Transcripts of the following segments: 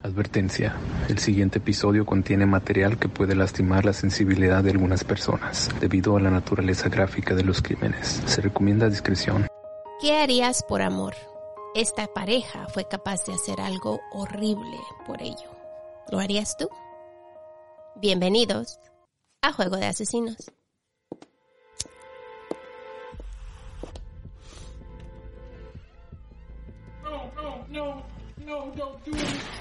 Advertencia. El siguiente episodio contiene material que puede lastimar la sensibilidad de algunas personas debido a la naturaleza gráfica de los crímenes. Se recomienda discreción. ¿Qué harías por amor? Esta pareja fue capaz de hacer algo horrible por ello. ¿Lo harías tú? Bienvenidos a Juego de Asesinos. No, no, no, no, don't do it.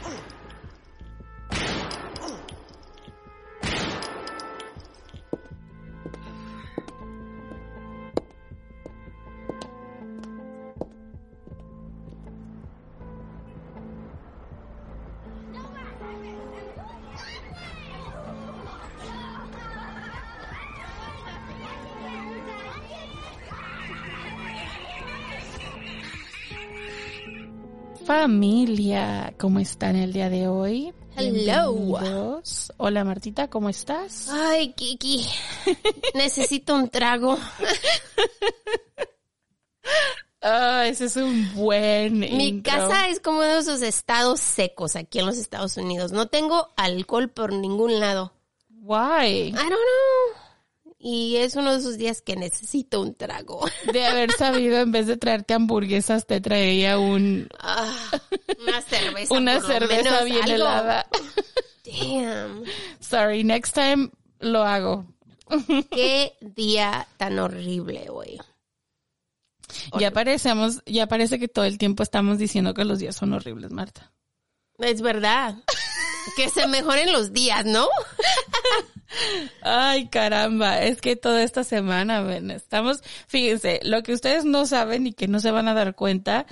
Familia, ¿cómo están el día de hoy? Hello. Hola Martita, ¿cómo estás? Ay, Kiki. Necesito un trago. Ah, ese es un buen Mi intro. casa es como uno de esos estados secos aquí en los Estados Unidos. No tengo alcohol por ningún lado. Why? I don't know. Y es uno de esos días que necesito un trago. De haber sabido, en vez de traerte hamburguesas, te traía un, Ah, una cerveza. una por cerveza menos, bien algo. helada. Damn. Sorry, next time lo hago. Qué día tan horrible hoy. Ya parecemos, ya parece que todo el tiempo estamos diciendo que los días son horribles, Marta. Es verdad. Que se mejoren los días, ¿no? Ay, caramba, es que toda esta semana, ven, estamos, fíjense, lo que ustedes no saben y que no se van a dar cuenta,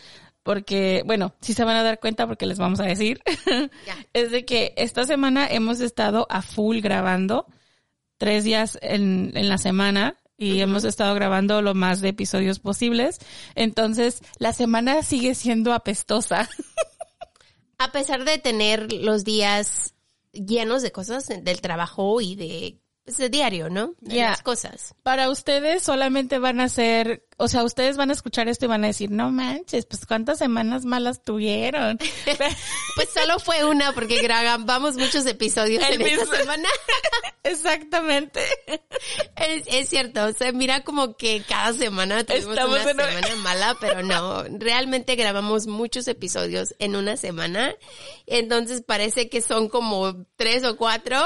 porque, bueno, sí se van a dar cuenta porque les vamos a decir, es de que esta semana hemos estado a full grabando, tres días en, en la semana, y hemos estado grabando lo más de episodios posibles, entonces la semana sigue siendo apestosa. A pesar de tener los días llenos de cosas del trabajo y de, pues, de diario, ¿no? De las cosas. Para ustedes solamente van a ser, o sea, ustedes van a escuchar esto y van a decir, no manches, pues cuántas semanas malas tuvieron. Pues solo fue una porque grabamos muchos episodios El en esta mismo- semana. Exactamente. Es, es cierto, o sea, mira como que cada semana tuvimos Estamos una en semana mala, pero no, realmente grabamos muchos episodios en una semana, entonces parece que son como tres o cuatro,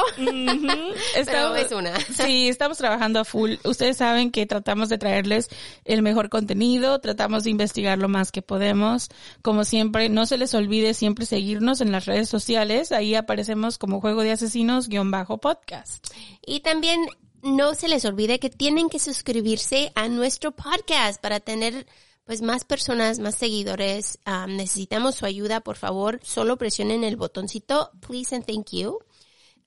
Estamos- es una. Sí, estamos trabajando a full. Ustedes saben que tratamos de traerles el mejor contenido, tratamos de investigar lo más que podemos. Como siempre, no se les olvide siempre seguirnos en las redes sociales. Ahí aparecemos como Juego de Asesinos guion bajo podcast. Y también no se les olvide que tienen que suscribirse a nuestro podcast para tener pues más personas, más seguidores. Um, necesitamos su ayuda, por favor. Solo presionen el botoncito please and thank you.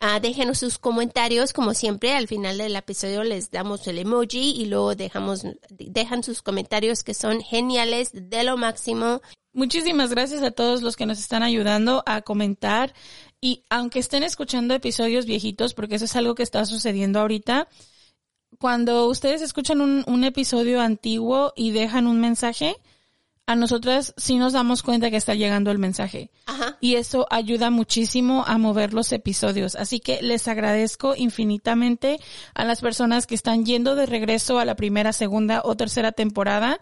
Ah, déjenos sus comentarios, como siempre, al final del episodio les damos el emoji y luego dejamos, dejan sus comentarios que son geniales, de lo máximo. Muchísimas gracias a todos los que nos están ayudando a comentar y aunque estén escuchando episodios viejitos, porque eso es algo que está sucediendo ahorita, cuando ustedes escuchan un, un episodio antiguo y dejan un mensaje, a nosotras sí nos damos cuenta que está llegando el mensaje. Ajá. Y eso ayuda muchísimo a mover los episodios. Así que les agradezco infinitamente a las personas que están yendo de regreso a la primera, segunda o tercera temporada.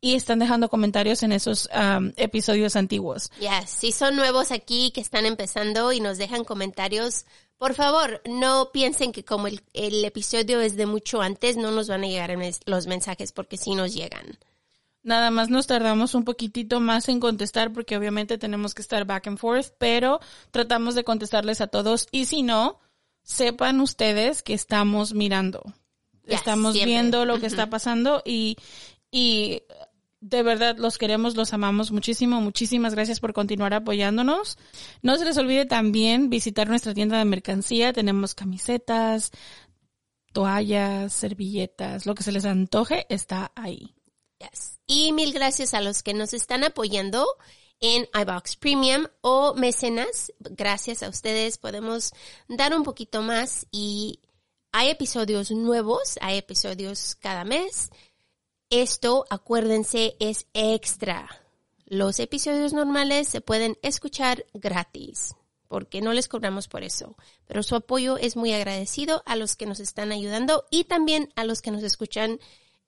y están dejando comentarios en esos um, episodios antiguos. Yes, si son nuevos aquí que están empezando y nos dejan comentarios, por favor, no piensen que como el, el episodio es de mucho antes, no nos van a llegar los mensajes porque sí nos llegan. Nada más nos tardamos un poquitito más en contestar porque obviamente tenemos que estar back and forth, pero tratamos de contestarles a todos y si no, sepan ustedes que estamos mirando. Yes, estamos siempre. viendo lo que está pasando y, y de verdad los queremos, los amamos muchísimo. Muchísimas gracias por continuar apoyándonos. No se les olvide también visitar nuestra tienda de mercancía. Tenemos camisetas, toallas, servilletas, lo que se les antoje está ahí. Y mil gracias a los que nos están apoyando en iBox Premium o mecenas. Gracias a ustedes podemos dar un poquito más y hay episodios nuevos, hay episodios cada mes. Esto, acuérdense, es extra. Los episodios normales se pueden escuchar gratis porque no les cobramos por eso. Pero su apoyo es muy agradecido a los que nos están ayudando y también a los que nos escuchan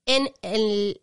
en el-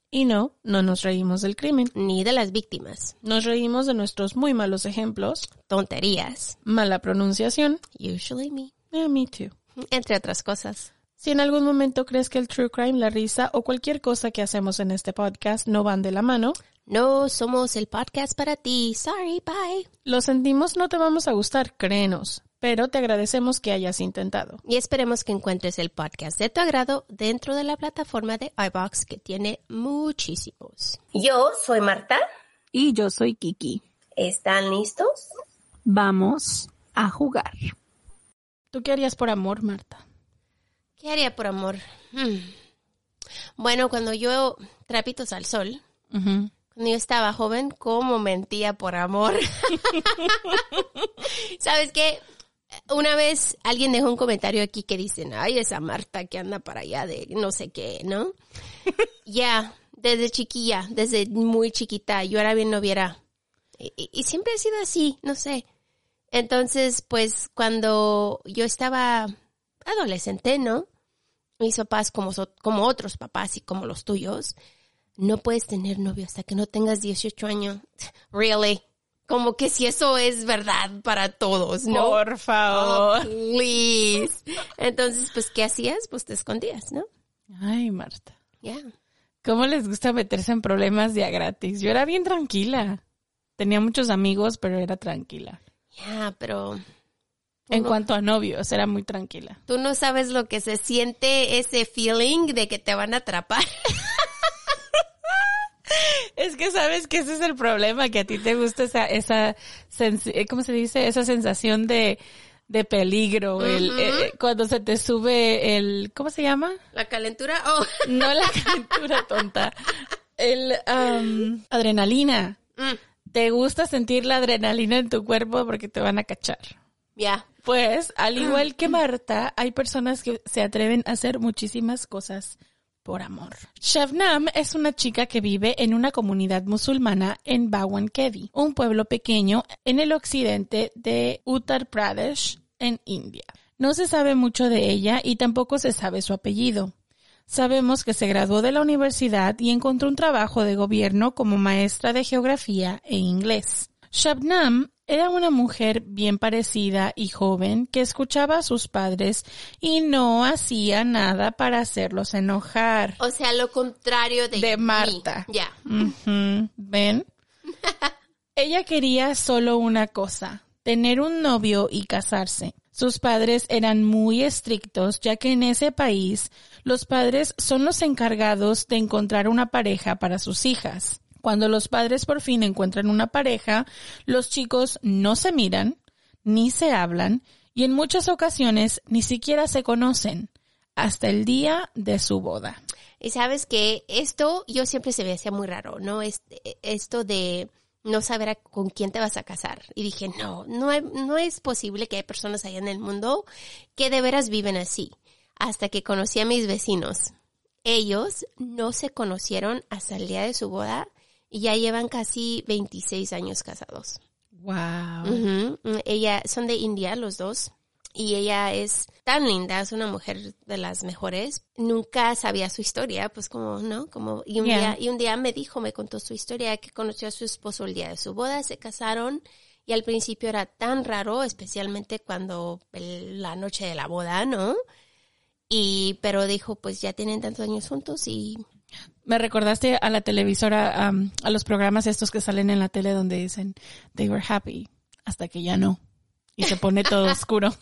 Y no, no nos reímos del crimen. ni de las víctimas. Nos reímos de nuestros muy malos ejemplos, Tonterías. mala pronunciación, Usually me. eh, me too. Entre otras cosas. Si en algún momento crees que el true crime, la risa o cualquier cosa que hacemos en este podcast no van de la mano, No somos el podcast para ti. Sorry, bye. lo sentimos, no te vamos a gustar, créenos, pero te agradecemos que hayas intentado. Y esperemos que encuentres el podcast de tu agrado dentro de la plataforma de iBox que tiene muchísimos. Yo soy Marta. Y yo soy Kiki. ¿Están listos? Vamos a jugar. ¿Tú qué harías por amor, Marta? ¿Qué haría por amor? Hmm. Bueno, cuando yo trapitos al sol, cuando yo estaba joven, cómo mentía por amor. ¿Sabes qué? Una vez alguien dejó un comentario aquí que dicen, ay, esa Marta que anda para allá de no sé qué, ¿no? Ya, desde chiquilla, desde muy chiquita, yo era bien noviera. Y, y- y siempre he sido así, no sé. Entonces, pues cuando yo estaba adolescente, ¿no? Mis papás, como, so- como otros papás y como los tuyos, no puedes tener novio hasta que no tengas 18 años. Really? Como que si eso es verdad para todos, ¿no? Por favor. Oh, please. Entonces, pues, ¿qué hacías? Pues te escondías, ¿no? Ay, Marta. Ya. ¿Cómo les gusta meterse en problemas día gratis? Yo era bien tranquila. Tenía muchos amigos, pero era tranquila. Ya, pero En cuanto a novios, era muy tranquila. tú no sabes lo que se siente ese feeling de que te van a atrapar. Es que sabes que ese es el problema, que a ti te gusta esa, esa, eh, ¿cómo se dice? Esa sensación de, de peligro, el, eh, cuando se te sube el, ¿cómo se llama? La calentura, oh. No la calentura tonta. El, adrenalina. Mm, Te gusta sentir la adrenalina en tu cuerpo porque te van a cachar. ya. Pues, al igual que Marta, hay personas que se atreven a hacer muchísimas cosas por amor. Shabnam es una chica que vive en una comunidad musulmana en Bawankedi, un pueblo pequeño en el occidente de Uttar Pradesh, en India. No se sabe mucho de ella y tampoco se sabe su apellido. Sabemos que se graduó de la universidad y encontró un trabajo de gobierno como maestra de geografía e inglés. Shabnam era una mujer bien parecida y joven que escuchaba a sus padres y no hacía nada para hacerlos enojar. O sea, lo contrario de, De. Marta. Ya. ¿Ven? Ella quería solo una cosa, tener un novio y casarse. Sus padres eran muy estrictos, ya que en ese país los padres son los encargados de encontrar una pareja para sus hijas. Cuando los padres por fin encuentran una pareja, los chicos no se miran, ni se hablan, y en muchas ocasiones ni siquiera se conocen, hasta el día de su boda. Y sabes que esto yo siempre se me hacía muy raro, ¿no? Esto de no saber con quién te vas a casar. Y dije, no, no, no es posible que hay personas allá en el mundo que de veras viven así. Hasta que conocí a mis vecinos. Ellos no se conocieron hasta el día de su boda y ya llevan casi 26 años casados. Wow. Ella, son de India los dos. Y ella es tan linda, es una mujer de las mejores. Nunca sabía su historia, pues como, ¿no? Como, y un Yeah. día, y un día me dijo, me contó su historia, que conoció a su esposo el día de su boda, se casaron, y al principio era tan raro, especialmente cuando el- la noche de la boda, ¿no? Y, pero dijo, pues ya tienen tantos años juntos y Me recordaste a la televisora, am, a los programas estos que salen en la tele donde dicen, they were happy, hasta que ya no. Y se pone todo oscuro.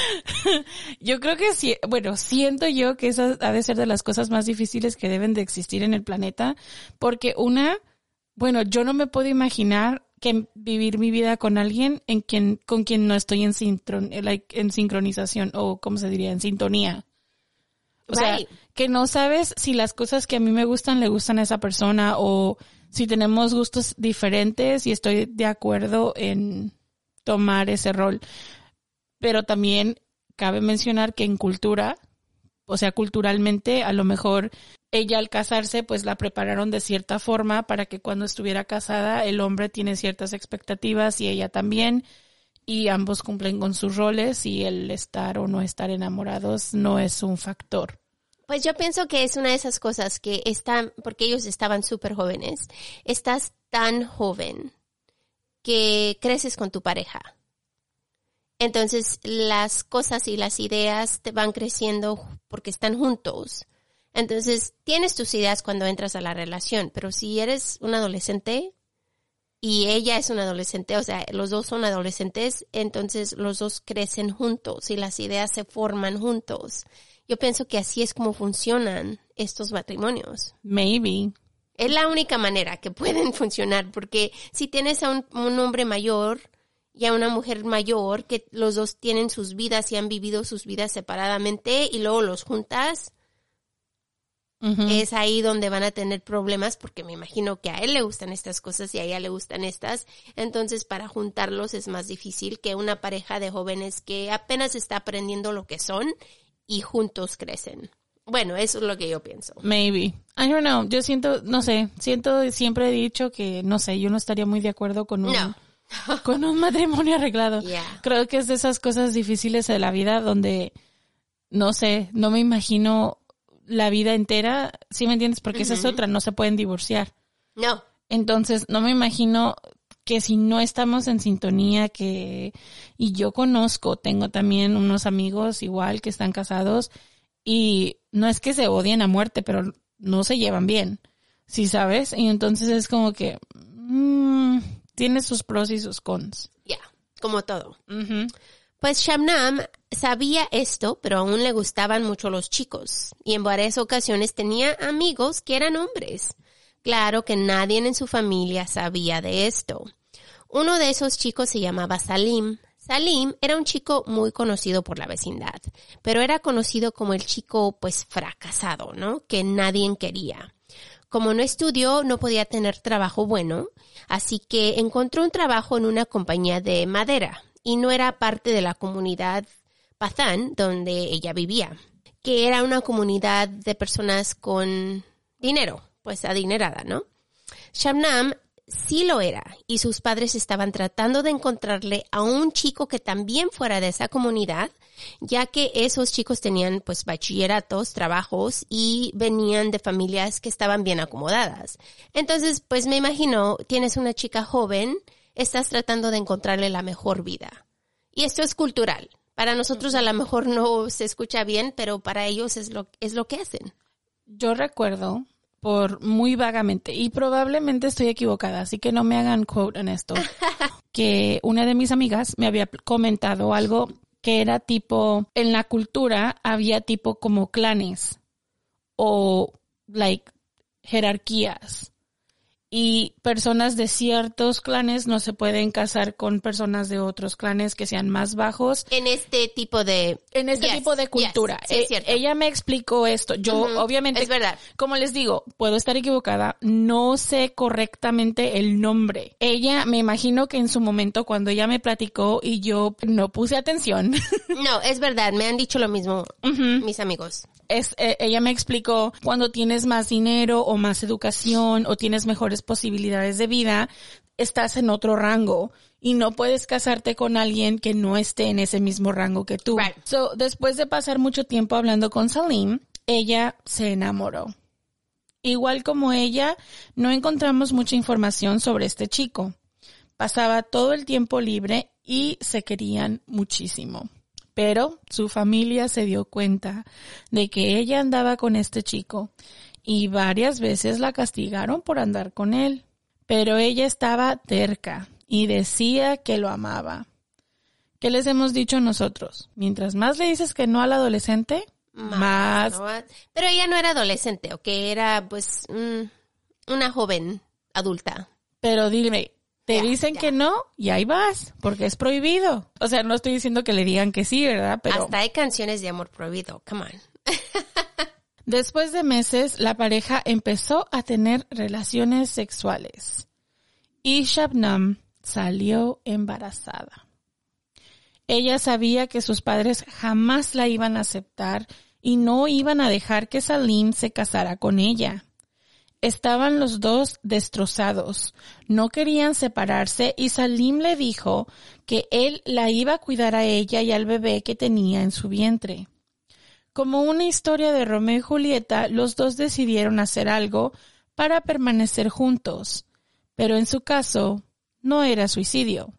yo creo que sí, bueno, siento yo que esa ha de ser de las cosas más difíciles que deben de existir en el planeta, porque una, bueno, yo no me puedo imaginar que vivir mi vida con alguien en quien, con quien no estoy en, sincron, en sincronización o, ¿cómo se diría? En sintonía. O sea, que no sabes si las cosas que a mí me gustan le gustan a esa persona o si tenemos gustos diferentes y estoy de acuerdo en tomar ese rol. Pero también cabe mencionar que en cultura, o sea, culturalmente, a lo mejor ella al casarse, pues la prepararon de cierta forma para que cuando estuviera casada el hombre tiene ciertas expectativas y ella también y ambos cumplen con sus roles y el estar o no estar enamorados no es un factor. Pues yo pienso que es una de esas cosas que están, porque ellos estaban súper jóvenes, estás tan joven que creces con tu pareja. Entonces las cosas y las ideas te van creciendo porque están juntos. Entonces tienes tus ideas cuando entras a la relación, pero si eres un adolescente y ella es un adolescente, o sea, los dos son adolescentes, entonces los dos crecen juntos y las ideas se forman juntos. Yo pienso que así es como funcionan estos matrimonios. Maybe. Es la única manera que pueden funcionar, porque si tienes a un, un hombre mayor y a una mujer mayor, que los dos tienen sus vidas y han vivido sus vidas separadamente y luego los juntas, Es ahí donde van a tener problemas, porque me imagino que a él le gustan estas cosas y a ella le gustan estas. Entonces, para juntarlos es más difícil que una pareja de jóvenes que apenas está aprendiendo lo que son y juntos crecen. Bueno, eso es lo que yo pienso. Maybe. I don't know. Yo siento, no sé, siento, siempre he dicho que, no sé, yo no estaría muy de acuerdo con un, No. con un matrimonio arreglado. Yeah. Creo que es de esas cosas difíciles de la vida donde, no sé, no me imagino la vida entera, ¿sí me entiendes? Porque esa es otra, no se pueden divorciar. No. Entonces, no me imagino que si no estamos en sintonía, que, y yo conozco, tengo también unos amigos igual que están casados y no es que se odien a muerte, pero no se llevan bien, ¿sí sabes? Y entonces es como que, mm, tiene sus pros y sus cons. Ya, como todo. Pues Shamnam sabía esto, pero aún le gustaban mucho los chicos y en varias ocasiones tenía amigos que eran hombres. Claro que nadie en su familia sabía de esto. Uno de esos chicos se llamaba Salim. Salim era un chico muy conocido por la vecindad, pero era conocido como el chico pues fracasado, ¿no? Que nadie quería. Como no estudió, no podía tener trabajo bueno, así que encontró un trabajo en una compañía de madera y no era parte de la comunidad Pathan donde ella vivía, que era una comunidad de personas con dinero, pues adinerada, ¿no? Shamnam sí lo era y sus padres estaban tratando de encontrarle a un chico que también fuera de esa comunidad, ya que esos chicos tenían pues bachilleratos, trabajos y venían de familias que estaban bien acomodadas. Entonces, pues me imagino, tienes una chica joven, estás tratando de encontrarle la mejor vida. Y esto es cultural. Para nosotros a lo mejor no se escucha bien, pero para ellos es lo, es lo que hacen. Yo recuerdo por muy vagamente y probablemente estoy equivocada, así que no me hagan quote en esto, que una de mis amigas me había comentado algo que era tipo, en la cultura había tipo como clanes o like jerarquías. Y personas de ciertos clanes no se pueden casar con personas de otros clanes que sean más bajos. En este tipo de... En este Yes, tipo de yes, cultura. sí, es Eh, cierto. ella me explicó esto. Yo, obviamente, es verdad. como les digo, puedo estar equivocada, no sé correctamente el nombre. Ella, me imagino que en su momento cuando ella me platicó y yo no puse atención, No, es verdad, me han dicho lo mismo mis amigos. es, eh, ella me explicó cuando tienes más dinero o más educación o tienes mejores posibilidades de vida, estás en otro rango y no puedes casarte con alguien que no esté en ese mismo rango que tú. Right. So, después de pasar mucho tiempo hablando con Salim, ella se enamoró. Igual como ella, no encontramos mucha información sobre este chico. Pasaba todo el tiempo libre y se querían muchísimo. Pero su familia se dio cuenta de que ella andaba con este chico y varias veces la castigaron por andar con él. Pero ella estaba terca y decía que lo amaba. ¿Qué les hemos dicho nosotros? Mientras más le dices que no al adolescente, más, ¿no? Pero ella no era adolescente, ¿ok? Era pues mm, una joven adulta. Pero dime, te Ya, dicen ya. que no y ahí vas, porque es prohibido. O sea, no estoy diciendo que le digan que sí, ¿verdad? Pero Hasta hay canciones de amor prohibido, come on. después de meses, la pareja empezó a tener relaciones sexuales. Y Shabnam salió embarazada. Ella sabía que sus padres jamás la iban a aceptar y no iban a dejar que Salim se casara con ella. Estaban los dos destrozados. No querían separarse y Salim le dijo que él la iba a cuidar a ella y al bebé que tenía en su vientre. Como una historia de Romeo y Julieta, los dos decidieron hacer algo para permanecer juntos. Pero en su caso, no era suicidio.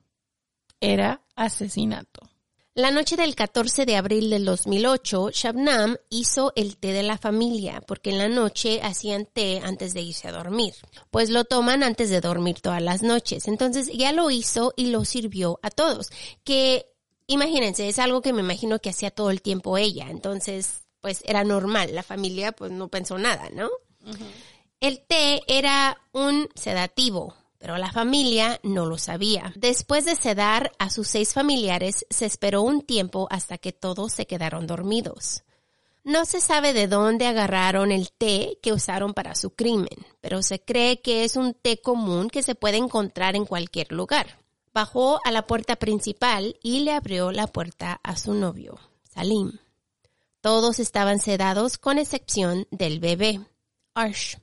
Era asesinato. La noche del 14 de abril del 2008, Shabnam hizo el té de la familia, porque en la noche hacían té antes de irse a dormir. Pues lo toman antes de dormir todas las noches. Entonces ya lo hizo y lo sirvió a todos. Que imagínense, es algo que me imagino que hacía todo el tiempo ella. Entonces, pues era normal. La familia pues no pensó nada, ¿no? El té era un sedativo, pero la familia no lo sabía. Después de sedar a sus seis familiares, se esperó un tiempo hasta que todos se quedaron dormidos. No se sabe de dónde agarraron el té que usaron para su crimen, pero se cree que es un té común que se puede encontrar en cualquier lugar. Bajó a la puerta principal y le abrió la puerta a su novio, Salim. Todos estaban sedados con excepción del bebé, Arsh.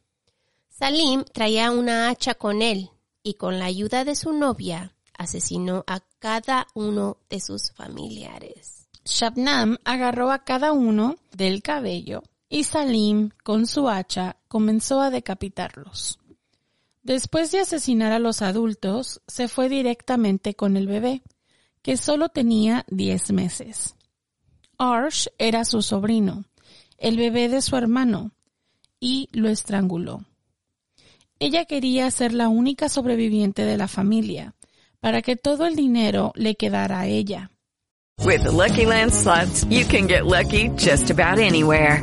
Salim traía una hacha con él y con la ayuda de su novia asesinó a cada uno de sus familiares. Shabnam agarró a cada uno del cabello y Salim, con su hacha, comenzó a decapitarlos. Después de asesinar a los adultos, se fue directamente con el bebé, que solo tenía 10 meses. Arsh era su sobrino, el bebé de su hermano, y lo estranguló. Ella quería ser la única sobreviviente de la familia, para que todo el dinero le quedara a ella. With Lucky Land you can get lucky just about anywhere.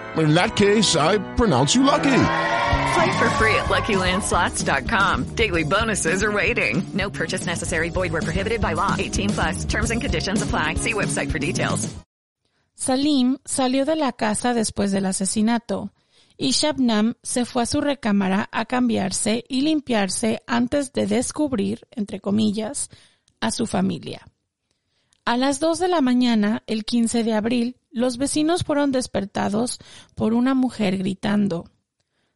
In that case, I pronounce you lucky. Play for free at LuckyLandSlots.com. Daily bonuses are waiting. No purchase necessary. Void where prohibited by law. 18 plus terms and conditions apply. See website for details. Salim salió de la casa después del asesinato y Shabnam se fue a su recámara a cambiarse y limpiarse antes de descubrir, entre comillas, a su familia. A las 2 de la mañana, el 15 de abril, los vecinos fueron despertados por una mujer gritando.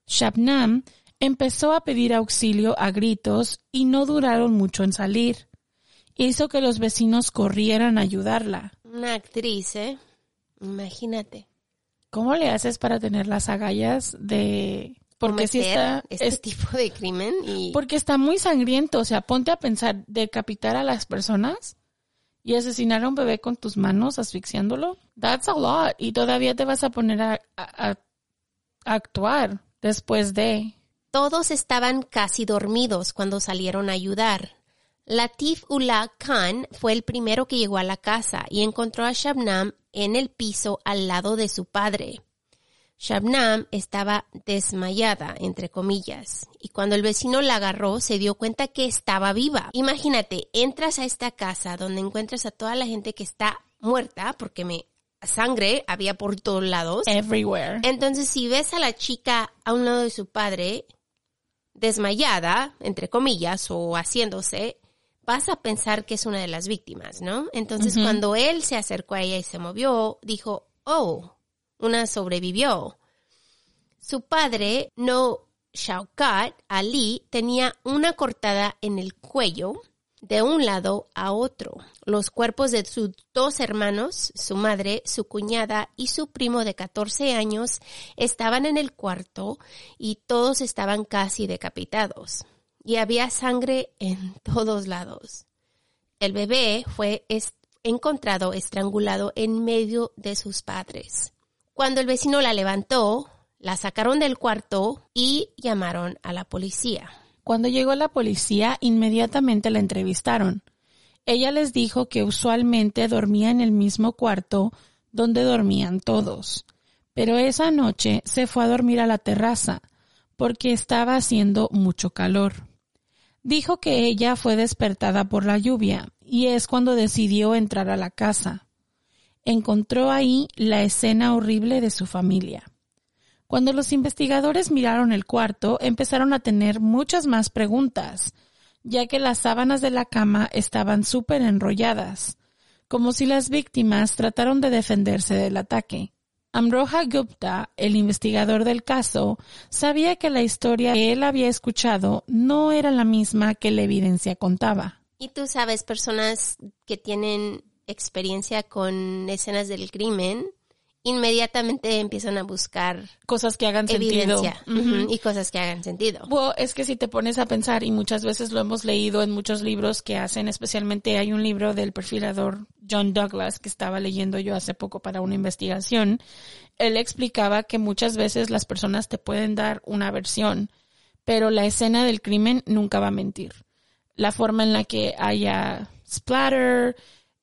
Shabnam empezó a pedir auxilio a gritos y no duraron mucho en salir. Hizo que los vecinos corrieran a ayudarla. Una actriz, ¿eh? Imagínate. ¿Cómo le haces para tener las agallas de... Porque si está... este es- tipo de crimen y Porque está muy sangriento, o sea, ponte a pensar, decapitar a las personas y asesinar a un bebé con tus manos asfixiándolo. That's a lot. Y todavía te vas a poner a, actuar después de... todos estaban casi dormidos cuando salieron a ayudar. Latif Ullah Khan fue el primero que llegó a la casa y encontró a Shabnam en el piso al lado de su padre. Shabnam estaba desmayada, entre comillas, y cuando el vecino la agarró se dio cuenta que estaba viva. Imagínate, entras a esta casa donde encuentras a toda la gente que está muerta, porque me sangre había por todos lados. Everywhere. Entonces, si ves a la chica a un lado de su padre, desmayada, entre comillas, o haciéndose, vas a pensar que es una de las víctimas, ¿no? Entonces, cuando él se acercó a ella y se movió, dijo, oh, una sobrevivió. Su padre, no Shaukat Ali, tenía una cortada en el cuello de un lado a otro. Los cuerpos de sus dos hermanos, su madre, su cuñada y su primo de 14 años estaban en el cuarto y todos estaban casi decapitados. Y había sangre en todos lados. El bebé fue encontrado estrangulado en medio de sus padres. Cuando el vecino la levantó, la sacaron del cuarto y llamaron a la policía. Cuando llegó la policía, inmediatamente la entrevistaron. Ella les dijo que usualmente dormía en el mismo cuarto donde dormían todos. Pero esa noche se fue a dormir a la terraza porque estaba haciendo mucho calor. Dijo que ella fue despertada por la lluvia y es cuando decidió entrar a la casa. Encontró ahí la escena horrible de su familia. Cuando los investigadores miraron el cuarto, empezaron a tener muchas más preguntas, ya que las sábanas de la cama estaban súper enrolladas, como si las víctimas trataron de defenderse del ataque. Amroha Gupta, el investigador del caso, sabía que la historia que él había escuchado no era la misma que la evidencia contaba. Y tú sabes, personas que tienen experiencia con escenas del crimen, inmediatamente empiezan a buscar Cosas que hagan sentido. evidencia ujú, y cosas que hagan sentido. Bueno, es que si te pones a pensar, y muchas veces lo hemos leído en muchos libros que hacen, especialmente hay un libro del perfilador John Douglas que estaba leyendo yo hace poco para una investigación. Él explicaba que muchas veces las personas te pueden dar una versión, pero la escena del crimen nunca va a mentir. La forma en la que haya splatter,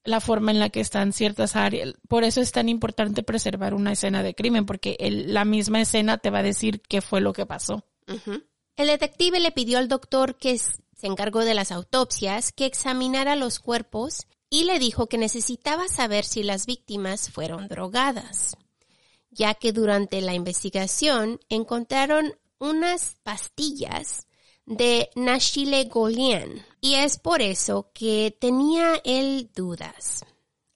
la forma en la que están ciertas áreas. Por eso es tan importante preservar una escena de crimen, porque el- la misma escena te va a decir qué fue lo que pasó. El detective le pidió al doctor que se encargó de las autopsias que examinara los cuerpos y le dijo que necesitaba saber si las víctimas fueron drogadas, ya que durante la investigación encontraron unas pastillas de Nashile Golian y es por eso que tenía él dudas.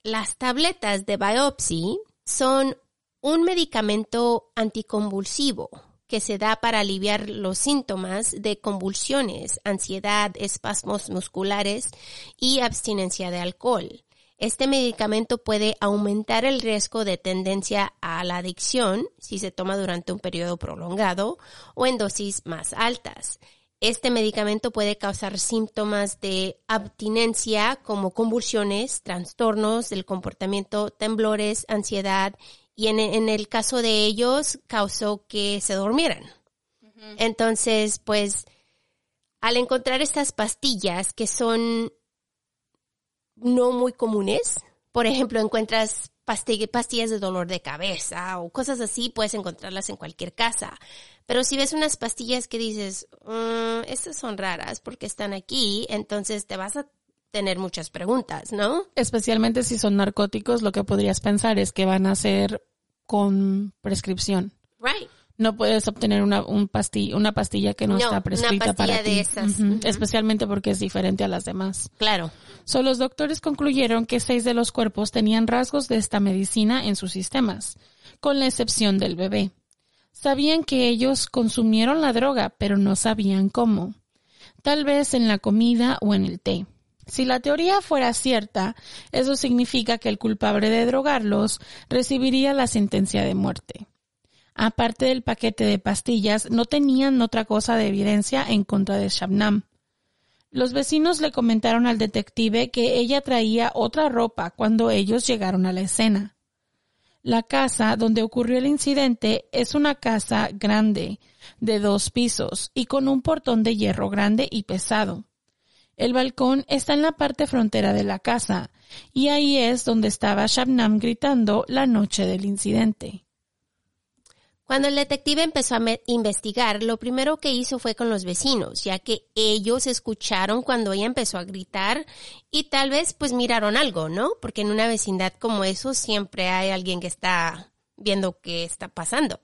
Las tabletas de biopsy son un medicamento anticonvulsivo que se da para aliviar los síntomas de convulsiones, ansiedad, espasmos musculares y abstinencia de alcohol. Este medicamento puede aumentar el riesgo de tendencia a la adicción si se toma durante un periodo prolongado o en dosis más altas. Este medicamento puede causar síntomas de abstinencia como convulsiones, trastornos del comportamiento, temblores, ansiedad y en, en el caso de ellos causó que se durmieran. Entonces, pues, al encontrar estas pastillas que son no muy comunes, por ejemplo, encuentras pasti- pastillas de dolor de cabeza o cosas así, puedes encontrarlas en cualquier casa. Pero si ves unas pastillas que dices, "Mm, estas son raras porque están aquí, entonces te vas a tener muchas preguntas, ¿no? Especialmente si son narcóticos, lo que podrías pensar es que van a ser con prescripción. Right. No puedes obtener una, un pasti- una pastilla que no, No, está una prescrita pastilla para de ti. esas. Especialmente porque es diferente a las demás. Claro. So, los doctores concluyeron que seis de los cuerpos tenían rasgos de esta medicina en sus sistemas, con la excepción del bebé. Sabían que ellos consumieron la droga, pero no sabían cómo. Tal vez en la comida o en el té. Si la teoría fuera cierta, eso significa que el culpable de drogarlos recibiría la sentencia de muerte. Aparte del paquete de pastillas, no tenían otra cosa de evidencia en contra de Shabnam. Los vecinos le comentaron al detective que ella traía otra ropa cuando ellos llegaron a la escena. La casa donde ocurrió el incidente es una casa grande, de dos pisos y con un portón de hierro grande y pesado. El balcón está en la parte frontera de la casa, y ahí es donde estaba Shabnam gritando la noche del incidente. Cuando el detective empezó a investigar, lo primero que hizo fue con los vecinos, ya que ellos escucharon cuando ella empezó a gritar y tal vez pues miraron algo, ¿no? Porque en una vecindad como eso siempre hay alguien que está viendo qué está pasando.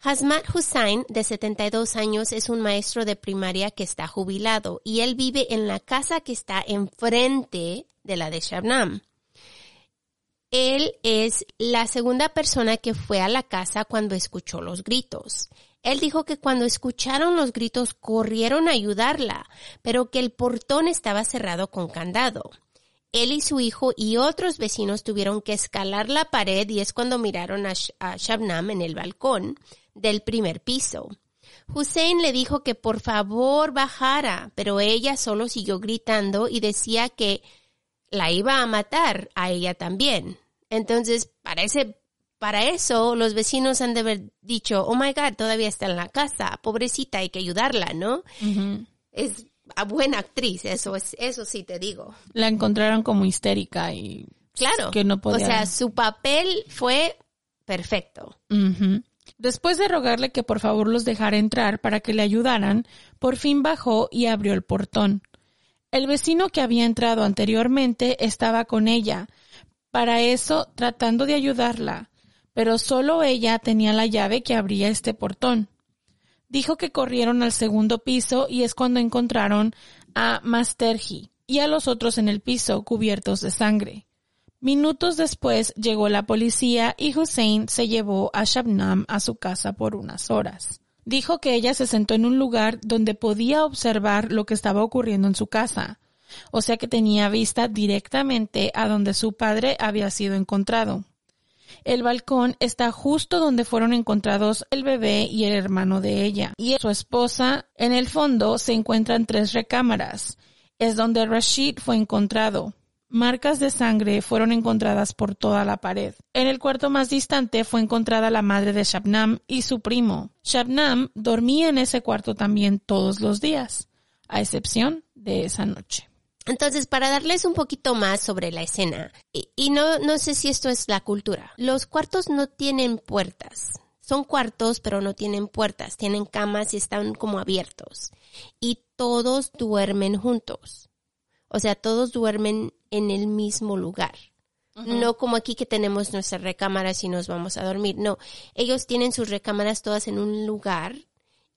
Hazmat Hussain, de 72 años, es un maestro de primaria que está jubilado y él vive en la casa que está enfrente de la de Shabnam. Él es la segunda persona que fue a la casa cuando escuchó los gritos. Él dijo que cuando escucharon los gritos corrieron a ayudarla, pero que el portón estaba cerrado con candado. Él y su hijo y otros vecinos tuvieron que escalar la pared y es cuando miraron a, Shabnam en el balcón del primer piso. Hussein le dijo que por favor bajara, pero ella solo siguió gritando y decía que la iba a matar a ella también. Entonces, para para eso, los vecinos han de haber dicho, oh my God, todavía está en la casa, pobrecita, hay que ayudarla, ¿no? Es buena actriz, eso es, eso sí te digo. La encontraron como histérica y claro, que no podía. O sea, su papel fue perfecto. Después de rogarle que por favor los dejara entrar para que le ayudaran, por fin bajó y abrió el portón. El vecino que había entrado anteriormente estaba con ella, para eso tratando de ayudarla, pero solo ella tenía la llave que abría este portón. Dijo que corrieron al segundo piso y es cuando encontraron a Masterji y a los otros en el piso cubiertos de sangre. Minutos después llegó la policía y Hussein se llevó a Shabnam a su casa por unas horas. Dijo que ella se sentó en un lugar donde podía observar lo que estaba ocurriendo en su casa, o sea que tenía vista directamente a donde su padre había sido encontrado. El balcón está justo donde fueron encontrados el bebé y el hermano de ella. Y su esposa, en el fondo, se encuentran tres recámaras. Es donde Rashid fue encontrado. Marcas de sangre fueron encontradas por toda la pared. En el cuarto más distante fue encontrada la madre de Shabnam y su primo. Shabnam dormía en ese cuarto también todos los días, a excepción de esa noche. Entonces, para darles un poquito más sobre la escena, y, no, no sé si esto es la cultura, los cuartos no tienen puertas. Son cuartos, pero no tienen puertas, tienen camas y están como abiertos. Y todos duermen juntos. O sea, todos duermen en el mismo lugar. No como aquí que tenemos nuestras recámaras y nos vamos a dormir. No, ellos tienen sus recámaras todas en un lugar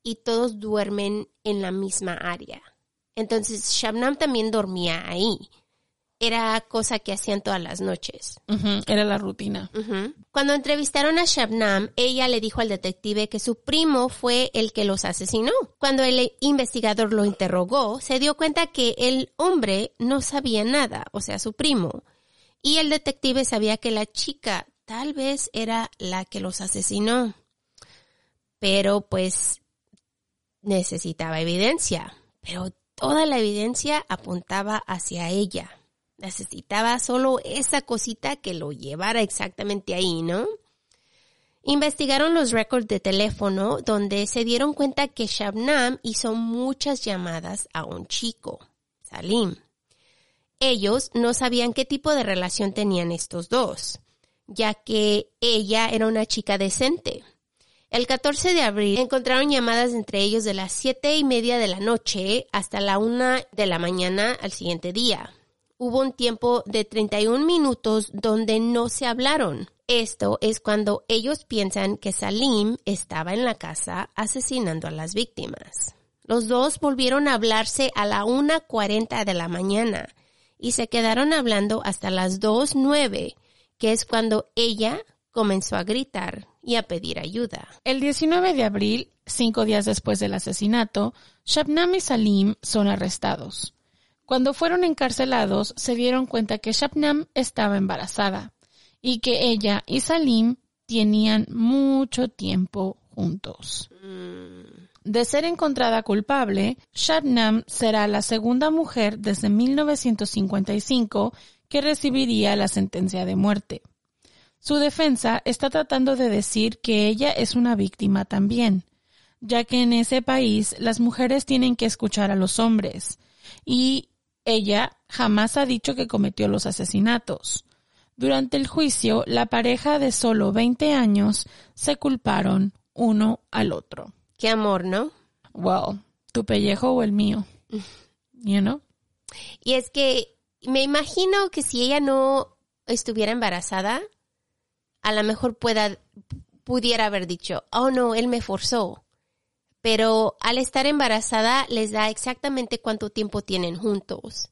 y todos duermen en la misma área. Entonces, Shabnam también dormía ahí era cosa que hacían todas las noches. Era la rutina. Cuando entrevistaron a Shabnam, ella le dijo al detective que su primo fue el que los asesinó. Cuando el investigador lo interrogó, se dio cuenta que el hombre no sabía nada, o sea, su primo. Y el detective sabía que la chica tal vez era la que los asesinó. Pero pues necesitaba evidencia. Pero toda la evidencia apuntaba hacia ella necesitaba solo esa cosita que lo llevara exactamente ahí, ¿no? Investigaron los récords de teléfono donde se dieron cuenta que Shabnam hizo muchas llamadas a un chico, Salim. Ellos no sabían qué tipo de relación tenían estos dos, ya que ella era una chica decente. El 14 de abril encontraron llamadas entre ellos de las siete y media de la noche hasta la una de la mañana al siguiente día hubo un tiempo de 31 minutos donde no se hablaron. Esto es cuando ellos piensan que Salim estaba en la casa asesinando a las víctimas. Los dos volvieron a hablarse a la 1.40 de la mañana y se quedaron hablando hasta las 2.09, que es cuando ella comenzó a gritar y a pedir ayuda. El 19 de abril, cinco días después del asesinato, Shabnam y Salim son arrestados. Cuando fueron encarcelados, se dieron cuenta que Shabnam estaba embarazada y que ella y Salim tenían mucho tiempo juntos. De ser encontrada culpable, Shabnam será la segunda mujer desde 1955 que recibiría la sentencia de muerte. Su defensa está tratando de decir que ella es una víctima también, ya que en ese país las mujeres tienen que escuchar a los hombres, y ella jamás ha dicho que cometió los asesinatos. Durante el juicio, la pareja de solo 20 años se culparon uno al otro. Qué amor, ¿no? Well, tu pellejo o el mío. You know? Y es que me imagino que si ella no estuviera embarazada, a lo mejor pueda, pudiera haber dicho, oh no, él me forzó. Pero al estar embarazada les da exactamente cuánto tiempo tienen juntos.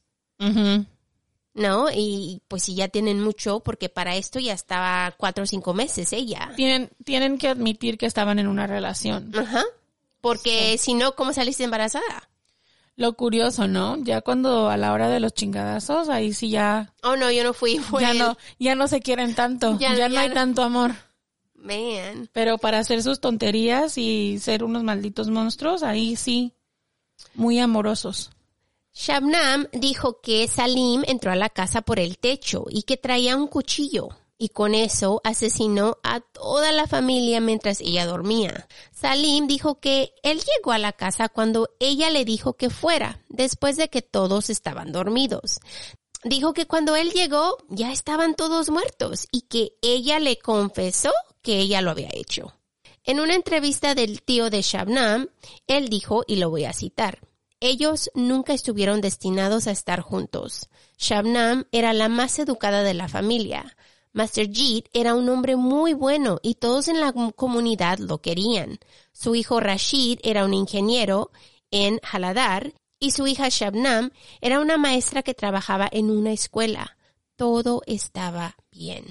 ¿No? Y pues si ya tienen mucho, porque para esto ya estaba cuatro o cinco meses ella. Tienen, tienen que admitir que estaban en una relación. Ajá. Porque si no, ¿cómo saliste embarazada? Lo curioso, ¿no? Ya cuando a la hora de los chingadazos, ahí sí ya. Oh no, yo no fui. Fue ya él. no, ya no se quieren tanto. Ya- Ya, no ya hay no. tanto amor. Man. Pero para hacer sus tonterías y ser unos malditos monstruos, ahí sí. Muy amorosos. Shabnam dijo que Salim entró a la casa por el techo y que traía un cuchillo y con eso asesinó a toda la familia mientras ella dormía. Salim dijo que él llegó a la casa cuando ella le dijo que fuera, después de que todos estaban dormidos. Dijo que cuando él llegó ya estaban todos muertos y que ella le confesó que ella lo había hecho. En una entrevista del tío de Shabnam, él dijo, y lo voy a citar, ellos nunca estuvieron destinados a estar juntos. Shabnam era la más educada de la familia. Master Jeet era un hombre muy bueno y todos en la com- comunidad lo querían. Su hijo Rashid era un ingeniero en Haladar y su hija Shabnam era una maestra que trabajaba en una escuela. Todo estaba bien.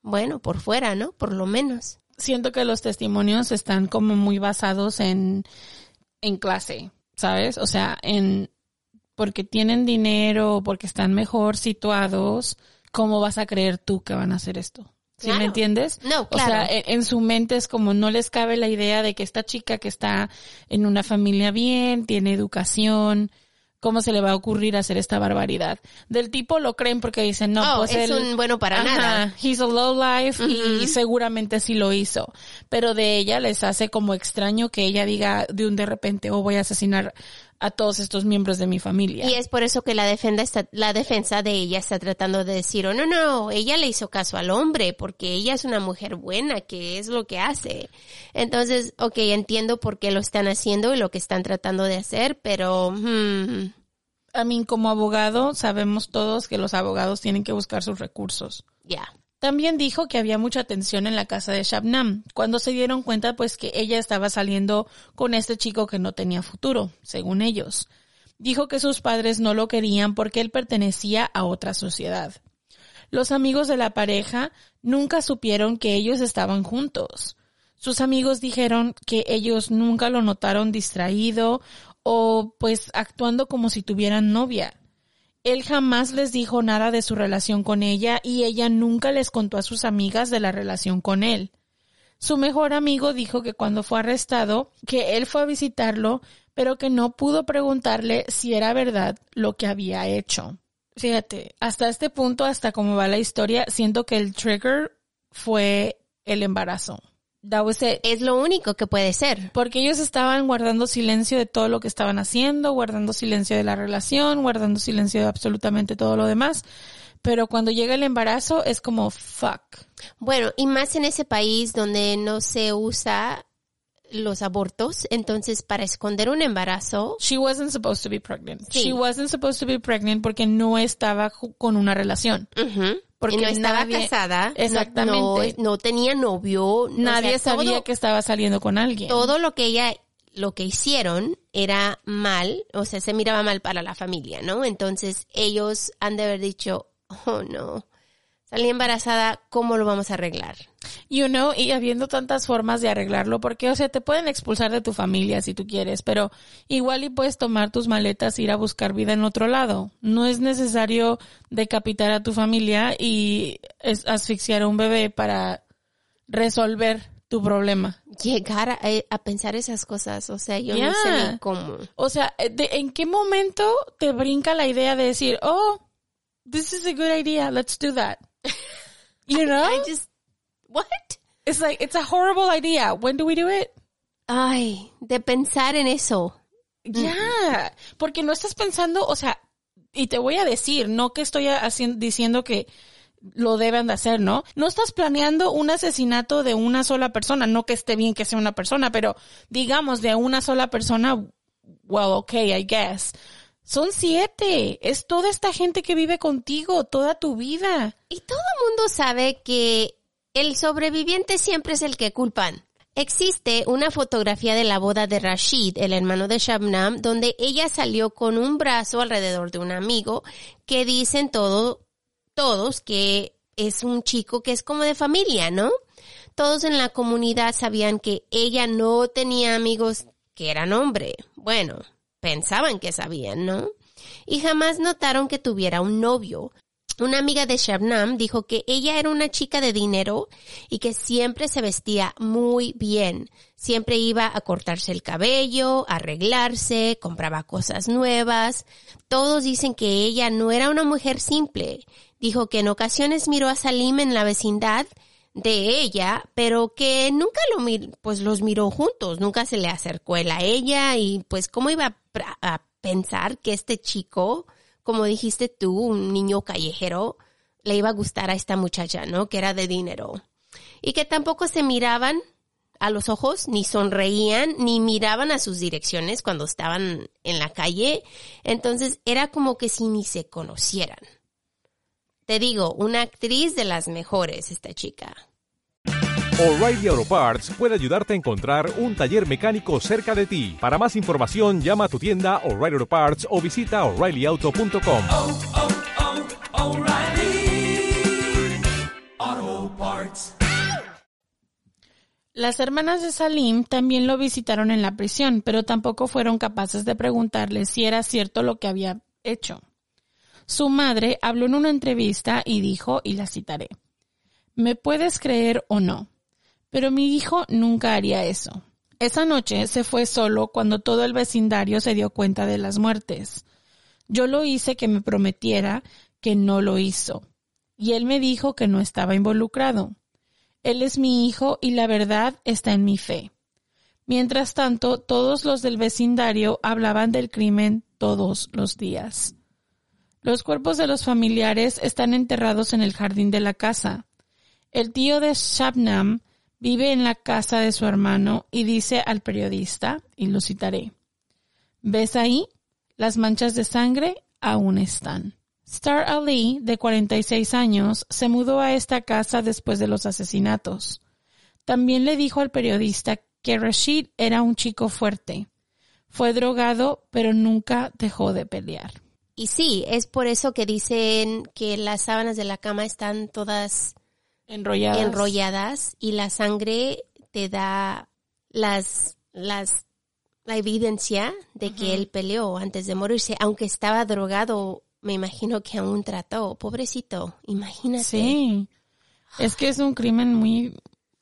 Bueno, por fuera, ¿no? Por lo menos. Siento que los testimonios están como muy basados en, en clase, ¿sabes? O sea, en, porque tienen dinero, porque están mejor situados, ¿cómo vas a creer tú que van a hacer esto? ¿Sí Claro. me entiendes? No, O sea, claro. en, en su mente es como no les cabe la idea de que esta chica que está en una familia bien, tiene educación, ¿cómo se le va a ocurrir hacer esta barbaridad? Del tipo lo creen porque dicen, no, Oh, pues es él- un bueno para Ajá, nada. He's a low life y seguramente sí lo hizo. Pero de ella les hace como extraño que ella diga de un de repente, oh, voy a asesinar a todos estos miembros de mi familia. Y es por eso que la defensa, está, la defensa de ella está tratando de decir, oh, no, no, ella le hizo caso al hombre porque ella es una mujer buena, que es lo que hace. Entonces, ok, entiendo por qué lo están haciendo y lo que están tratando de hacer, pero, hmm, A mí como abogado sabemos todos que los abogados tienen que buscar sus recursos. ya. También dijo que había mucha tensión en la casa de Shabnam, cuando se dieron cuenta pues que ella estaba saliendo con este chico que no tenía futuro, según ellos. Dijo que sus padres no lo querían porque él pertenecía a otra sociedad. Los amigos de la pareja nunca supieron que ellos estaban juntos. Sus amigos dijeron que ellos nunca lo notaron distraído o pues actuando como si tuvieran novia. Él jamás les dijo nada de su relación con ella y ella nunca les contó a sus amigas de la relación con él. Su mejor amigo dijo que cuando fue arrestado, que él fue a visitarlo, pero que no pudo preguntarle si era verdad lo que había hecho. Fíjate, hasta este punto, hasta cómo va la historia, siento que el trigger fue el embarazo. That was it. Es lo único que puede ser. Porque ellos estaban guardando silencio de todo lo que estaban haciendo, guardando silencio de la relación, guardando silencio de absolutamente todo lo demás. Pero cuando llega el embarazo es como fuck. Bueno, y más en ese país donde no se usa los abortos, entonces para esconder un embarazo, She wasn't supposed to be pregnant. Sí. She wasn't supposed to be pregnant porque no estaba con una relación. Porque y no estaba nadie- casada, no- Exactamente. No, no tenía novio, o Nadie sea, sabía todo- que estaba saliendo con alguien. todo lo que ella lo que hicieron era mal, o sea, se miraba mal para la familia, ¿no? Entonces ellos han de haber dicho, oh no, salí embarazada, ¿cómo lo vamos a arreglar? You know, y habiendo tantas formas de arreglarlo, porque, o sea, te pueden expulsar de tu familia si tú quieres, pero igual y puedes tomar tus maletas e ir a buscar vida en otro lado. No es necesario decapitar a tu familia y asfixiar a un bebé para resolver tu problema. Llegar a, eh, a pensar esas cosas, o sea, yo no sé ni cómo. O sea, de- ¿en qué momento te brinca la idea de decir, oh, this is a good idea, let's do that? You know? I just, what? It's like, it's a horrible idea. When do we do it? Ay, de pensar en eso. Ya, porque no estás pensando, o sea, y te voy a decir, no que estoy haciendo, diciendo que lo deben de hacer, ¿no? No estás planeando un asesinato de una sola persona, no que esté bien que sea una persona, pero digamos de una sola persona, well, okay, I guess. Son siete, es toda esta gente que vive contigo toda tu vida. Y todo el mundo sabe que el sobreviviente siempre es el que culpan. Existe una fotografía de la boda de Rashid, el hermano de Shabnam, donde ella salió con un brazo alrededor de un amigo que dicen todo, todos que es un chico que es como de familia, ¿no? Todos en la comunidad sabían que ella no tenía amigos que eran hombre. Bueno, pensaban que sabían, ¿no? Y jamás notaron que tuviera un novio. Una amiga de Shabnam dijo que ella era una chica de dinero y que siempre se vestía muy bien. Siempre iba a cortarse el cabello, arreglarse, compraba cosas nuevas. Todos dicen que ella no era una mujer simple. Dijo que en ocasiones miró a Salim en la vecindad de ella, pero que nunca lo mir pues los miró juntos, nunca se le acercó él a ella y pues cómo iba a, a pensar que este chico, como dijiste tú, un niño callejero, le iba a gustar a esta muchacha, ¿no? Que era de dinero. Y que tampoco se miraban a los ojos, ni sonreían, ni miraban a sus direcciones cuando estaban en la calle. Entonces era como que si ni se conocieran. Te digo, una actriz de las mejores, esta chica. O'Reilly Auto Parts puede ayudarte a encontrar un taller mecánico cerca de ti. Para más información, llama a tu tienda O'Reilly Auto Parts o visita oreillyauto.com. Las hermanas de Salim también lo visitaron en la prisión, pero tampoco fueron capaces de preguntarle si era cierto lo que había hecho. Su madre habló en una entrevista y dijo, y la citaré, Me puedes creer o no, pero mi hijo nunca haría eso. Esa noche se fue solo cuando todo el vecindario se dio cuenta de las muertes. Yo lo hice que me prometiera que no lo hizo, y él me dijo que no estaba involucrado. Él es mi hijo y la verdad está en mi fe. Mientras tanto, todos los del vecindario hablaban del crimen todos los días. Los cuerpos de los familiares están enterrados en el jardín de la casa. El tío de Shabnam vive en la casa de su hermano y dice al periodista, y lo citaré, ¿ves ahí? Las manchas de sangre aún están. Star Ali, de 46 años, se mudó a esta casa después de los asesinatos. También le dijo al periodista que Rashid era un chico fuerte. Fue drogado, pero nunca dejó de pelear. Y sí, es por eso que dicen que las sábanas de la cama están todas Enrolladas. enrolladas y la sangre te da las, las, la evidencia de que él peleó antes de morirse, aunque estaba drogado, me imagino que aún trató. Pobrecito, imagínate. Sí. Es que es un crimen muy...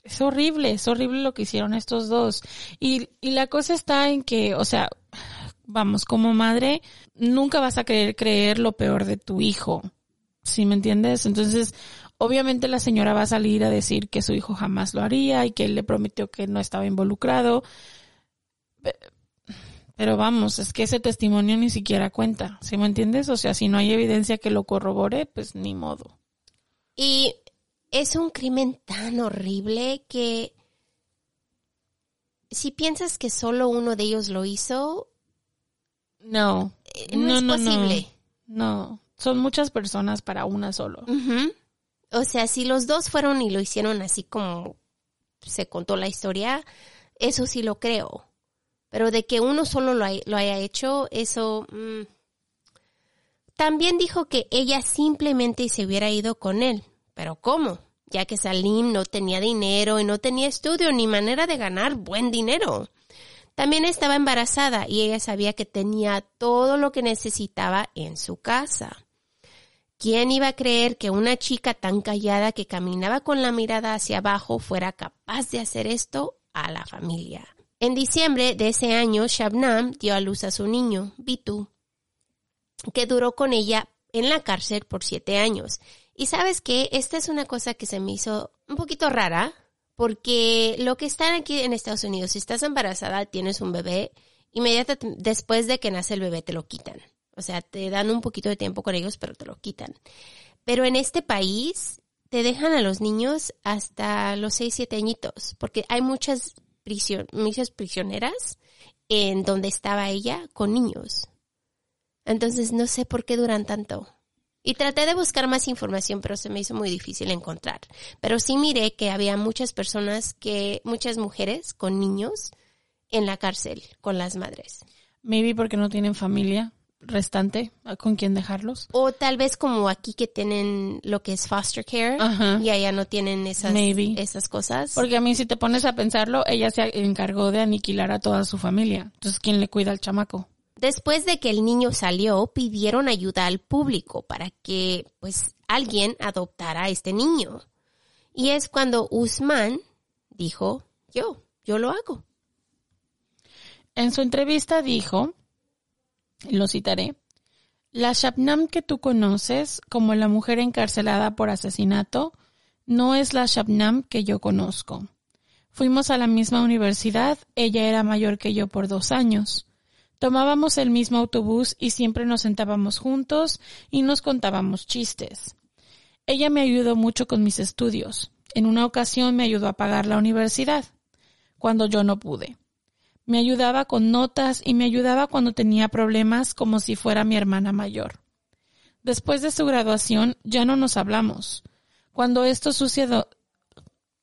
Es horrible, es horrible lo que hicieron estos dos. Y, y la cosa está en que, o sea, vamos, como madre, nunca vas a querer creer lo peor de tu hijo. ¿Sí me entiendes? Entonces, obviamente la señora va a salir a decir que su hijo jamás lo haría y que él le prometió que no estaba involucrado. Pe- Pero vamos, es que ese testimonio ni siquiera cuenta. ¿Sí me entiendes? O sea, si no hay evidencia que lo corrobore, pues ni modo. Y es un crimen tan horrible que si piensas que solo uno de ellos lo hizo, No. Eh, no no, es no, posible. No. Son muchas personas para una solo. O sea, si los dos fueron y lo hicieron así como se contó la historia, eso sí lo creo. Pero de que uno solo lo, hay- lo haya hecho, eso... mm. También dijo que ella simplemente se hubiera ido con él, Pero ¿cómo? Ya que Salim no tenía dinero y no tenía estudio ni manera de ganar buen dinero. También estaba embarazada y ella sabía que tenía todo lo que necesitaba en su casa. ¿Quién iba a creer que una chica tan callada que caminaba con la mirada hacia abajo fuera capaz de hacer esto a la familia? En diciembre de ese año, Shabnam dio a luz a su niño, Bitu, que duró con ella en la cárcel por siete años. Y sabes que esta es una cosa que se me hizo un poquito rara, porque lo que están aquí en Estados Unidos, si estás embarazada, tienes un bebé, inmediatamente después de que nace el bebé te lo quitan. O sea, te dan un poquito de tiempo con ellos, pero te lo quitan. Pero en este país te dejan a los niños hasta los seis, siete añitos, porque hay muchas, prisión, muchas prisioneras en donde estaba ella con niños. Entonces no sé por qué duran tanto. Y traté de buscar más información, pero se me hizo muy difícil encontrar. Pero sí miré que había muchas personas que, muchas mujeres con niños en la cárcel con las madres. Maybe porque no tienen familia restante con quien dejarlos. O tal vez como aquí que tienen lo que es foster care Ajá. y allá no tienen esas, Maybe. esas cosas. Porque a mí si te pones a pensarlo, ella se encargó de aniquilar a toda su familia. Entonces, ¿quién le cuida al chamaco? Después de que el niño salió, pidieron ayuda al público para que, pues, alguien adoptara a este niño. Y es cuando Usman dijo, yo, yo lo hago. En su entrevista dijo, lo citaré, la Shabnam que tú conoces como la mujer encarcelada por asesinato no es la Shabnam que yo conozco. Fuimos a la misma universidad, ella era mayor que yo por dos años. Tomábamos el mismo autobús y siempre nos sentábamos juntos y nos contábamos chistes. Ella me ayudó mucho con mis estudios. En una ocasión me ayudó a pagar la universidad, cuando yo no pude. Me ayudaba con notas y me ayudaba cuando tenía problemas como si fuera mi hermana mayor. Después de su graduación ya no nos hablamos. Cuando esto sucedió,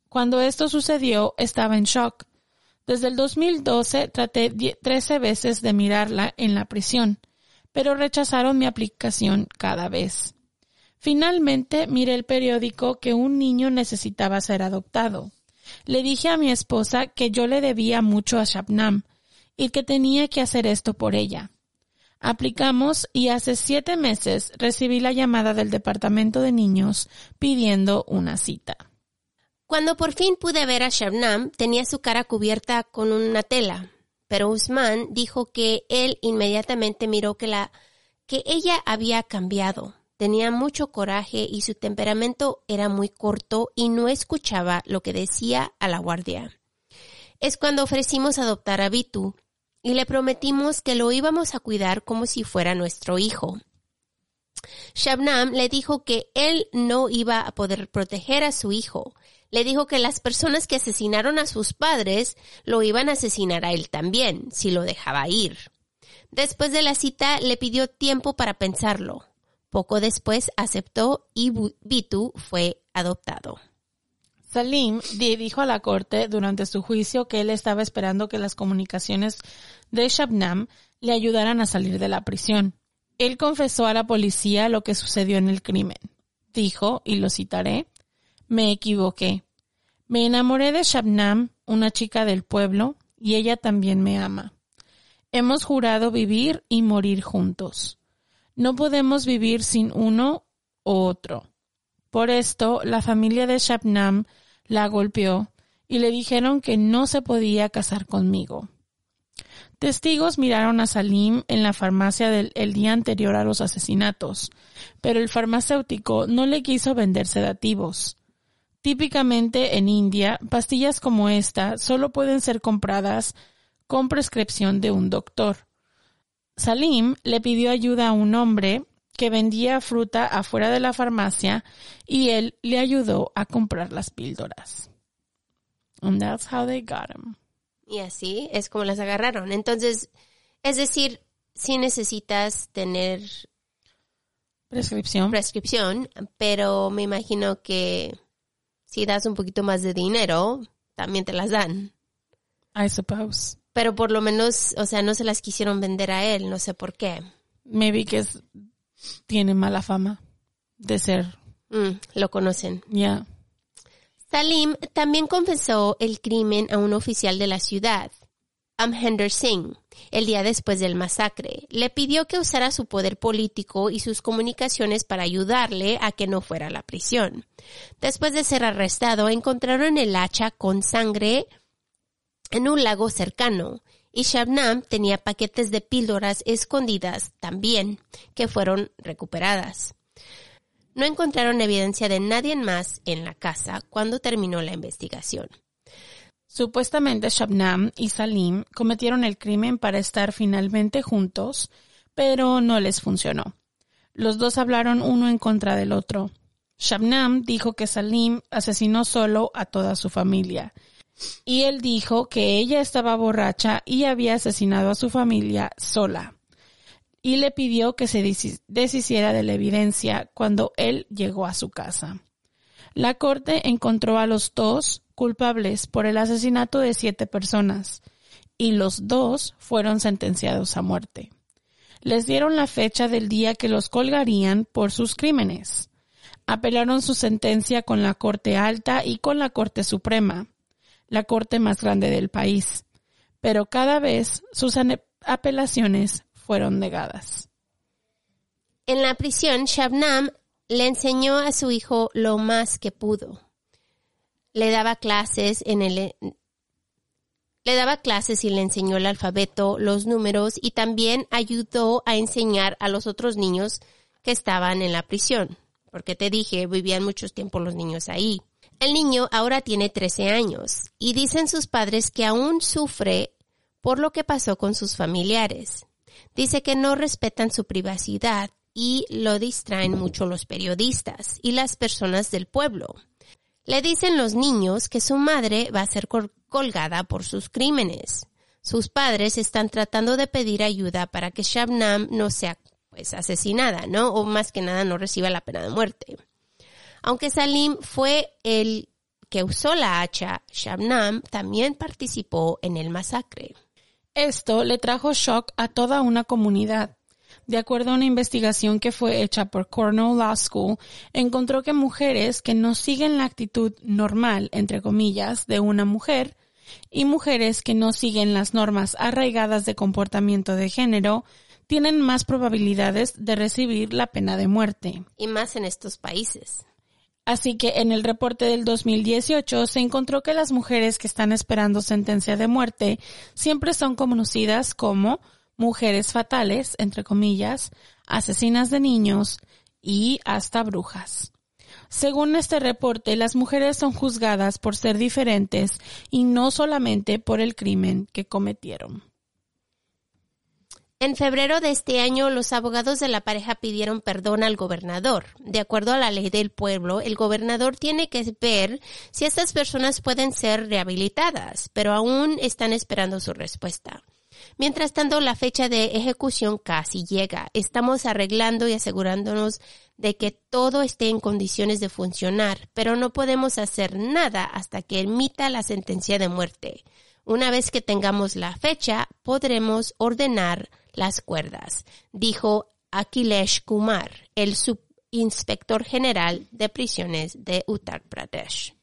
cuando esto sucedió estaba en shock. Desde el 2012 traté 13 veces de mirarla en la prisión, pero rechazaron mi aplicación cada vez. Finalmente miré el periódico que un niño necesitaba ser adoptado. Le dije a mi esposa que yo le debía mucho a Shabnam y que tenía que hacer esto por ella. Aplicamos y hace siete meses recibí la llamada del departamento de niños pidiendo una cita. Cuando por fin pude ver a Shabnam, tenía su cara cubierta con una tela, pero Usman dijo que él inmediatamente miró que la que ella había cambiado. Tenía mucho coraje y su temperamento era muy corto y no escuchaba lo que decía a la guardia. Es cuando ofrecimos adoptar a Bitu y le prometimos que lo íbamos a cuidar como si fuera nuestro hijo. Shabnam le dijo que él no iba a poder proteger a su hijo. Le dijo que las personas que asesinaron a sus padres lo iban a asesinar a él también, si lo dejaba ir. Después de la cita le pidió tiempo para pensarlo. Poco después aceptó y Bitu fue adoptado. Salim dijo a la corte durante su juicio que él estaba esperando que las comunicaciones de Shabnam le ayudaran a salir de la prisión. Él confesó a la policía lo que sucedió en el crimen. Dijo, y lo citaré, me equivoqué. Me enamoré de Shabnam, una chica del pueblo, y ella también me ama. Hemos jurado vivir y morir juntos. No podemos vivir sin uno u otro. Por esto, la familia de Shabnam la golpeó y le dijeron que no se podía casar conmigo. Testigos miraron a Salim en la farmacia el día anterior a los asesinatos, pero el farmacéutico no le quiso vender sedativos. Típicamente en India, pastillas como esta solo pueden ser compradas con prescripción de un doctor. Salim le pidió ayuda a un hombre que vendía fruta afuera de la farmacia y él le ayudó a comprar las píldoras. And that's how they got him. Y así es como las agarraron. Entonces, es decir, sí necesitas tener prescripción. prescripción, pero me imagino que si das un poquito más de dinero, también te las dan. I suppose. Pero por lo menos, o sea, no se las quisieron vender a él, no sé por qué. Maybe que es, tiene mala fama de ser Mm, lo conocen. Ya. Salim también confesó el crimen a un oficial de la ciudad, Amhender Singh, el día después del masacre. Le pidió que usara su poder político y sus comunicaciones para ayudarle a que no fuera a la prisión. Después de ser arrestado, encontraron el hacha con sangre en un lago cercano y Shabnam tenía paquetes de píldoras escondidas también, que fueron recuperadas. No encontraron evidencia de nadie más en la casa cuando terminó la investigación. Supuestamente Shabnam y Salim cometieron el crimen para estar finalmente juntos, pero no les funcionó. Los dos hablaron uno en contra del otro. Shabnam dijo que Salim asesinó solo a toda su familia, y él dijo que ella estaba borracha y había asesinado a su familia sola, y le pidió que se deshiciera de la evidencia cuando él llegó a su casa. La corte encontró a los dos culpables por el asesinato de siete personas y los dos fueron sentenciados a muerte. Les dieron la fecha del día que los colgarían por sus crímenes. Apelaron su sentencia con la Corte Alta y con la Corte Suprema, la corte más grande del país, pero cada vez sus apelaciones fueron negadas. En la prisión, Shabnam le enseñó a su hijo lo más que pudo. Le daba clases en el le daba clases y le enseñó el alfabeto, los números y también ayudó a enseñar a los otros niños que estaban en la prisión. Porque te dije, vivían muchos tiempos los niños ahí. El niño ahora tiene 13 años y dicen sus padres que aún sufre por lo que pasó con sus familiares. Dice que no respetan su privacidad y lo distraen mucho los periodistas y las personas del pueblo. Le dicen los niños que su madre va a ser colgada por sus crímenes. Sus padres están tratando de pedir ayuda para que Shabnam no sea pues asesinada, ¿no? O más que nada no reciba la pena de muerte. Aunque Salim fue el que usó la hacha, Shabnam también participó en el masacre. Esto le trajo shock a toda una comunidad. De acuerdo a una investigación que fue hecha por Cornell Law School, encontró que mujeres que no siguen la actitud normal, entre comillas, de una mujer, y mujeres que no siguen las normas arraigadas de comportamiento de género, tienen más probabilidades de recibir la pena de muerte. Y más en estos países. Así que en el reporte del 2018 se encontró que las mujeres que están esperando sentencia de muerte siempre son conocidas como mujeres fatales, entre comillas, asesinas de niños y hasta brujas. Según este reporte, las mujeres son juzgadas por ser diferentes y no solamente por el crimen que cometieron. En febrero de este año, los abogados de la pareja pidieron perdón al gobernador. De acuerdo a la ley del pueblo, el gobernador tiene que ver si estas personas pueden ser rehabilitadas, pero aún están esperando su respuesta. Mientras tanto, la fecha de ejecución casi llega. Estamos arreglando y asegurándonos de que todo esté en condiciones de funcionar, pero no podemos hacer nada hasta que emita la sentencia de muerte. Una vez que tengamos la fecha, podremos ordenar las cuerdas, dijo Akhilesh Kumar, el subinspector general de prisiones de Uttar Pradesh.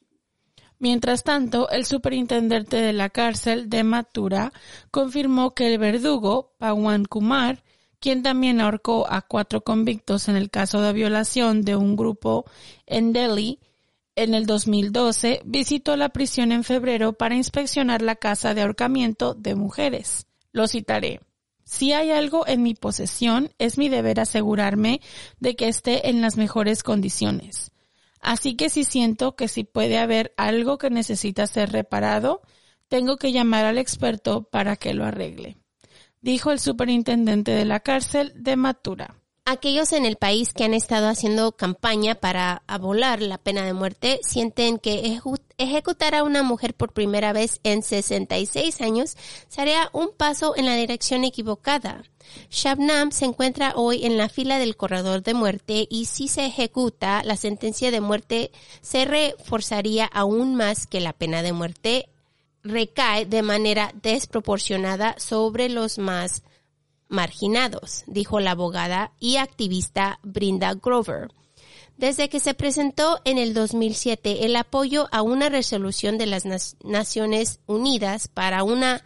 Mientras tanto, el superintendente de la cárcel de Mathura confirmó que el verdugo, Pawan Kumar, quien también ahorcó a cuatro convictos en el caso de violación de un grupo en Delhi en el 2012, visitó la prisión en febrero para inspeccionar la casa de ahorcamiento de mujeres. Lo citaré. Si hay algo en mi posesión, es mi deber asegurarme de que esté en las mejores condiciones. Así que si siento que si puede haber algo que necesita ser reparado, tengo que llamar al experto para que lo arregle, dijo el superintendente de la cárcel de Matura. Aquellos en el país que han estado haciendo campaña para abolar la pena de muerte sienten que ejecutar a una mujer por primera vez en 66 años sería un paso en la dirección equivocada. Shabnam se encuentra hoy en la fila del corredor de muerte y si se ejecuta, la sentencia de muerte se reforzaría aún más que la pena de muerte recae de manera desproporcionada sobre los más marginados, dijo la abogada y activista Brinda Grover. Desde que se presentó en el 2007 el apoyo a una resolución de las Naciones Unidas para una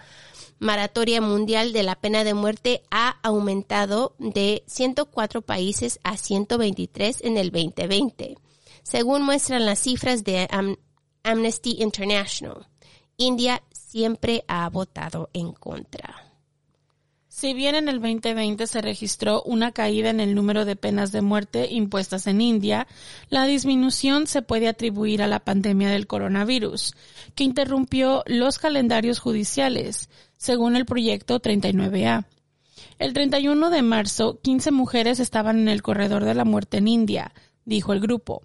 moratoria mundial de la pena de muerte ha aumentado de 104 países a 123 en el 2020, según muestran las cifras de Am- Amnesty International. India siempre ha votado en contra. Si bien en el 2020 se registró una caída en el número de penas de muerte impuestas en India, la disminución se puede atribuir a la pandemia del coronavirus, que interrumpió los calendarios judiciales, según el proyecto 39A. El 31 de marzo, 15 mujeres estaban en el corredor de la muerte en India, dijo el grupo.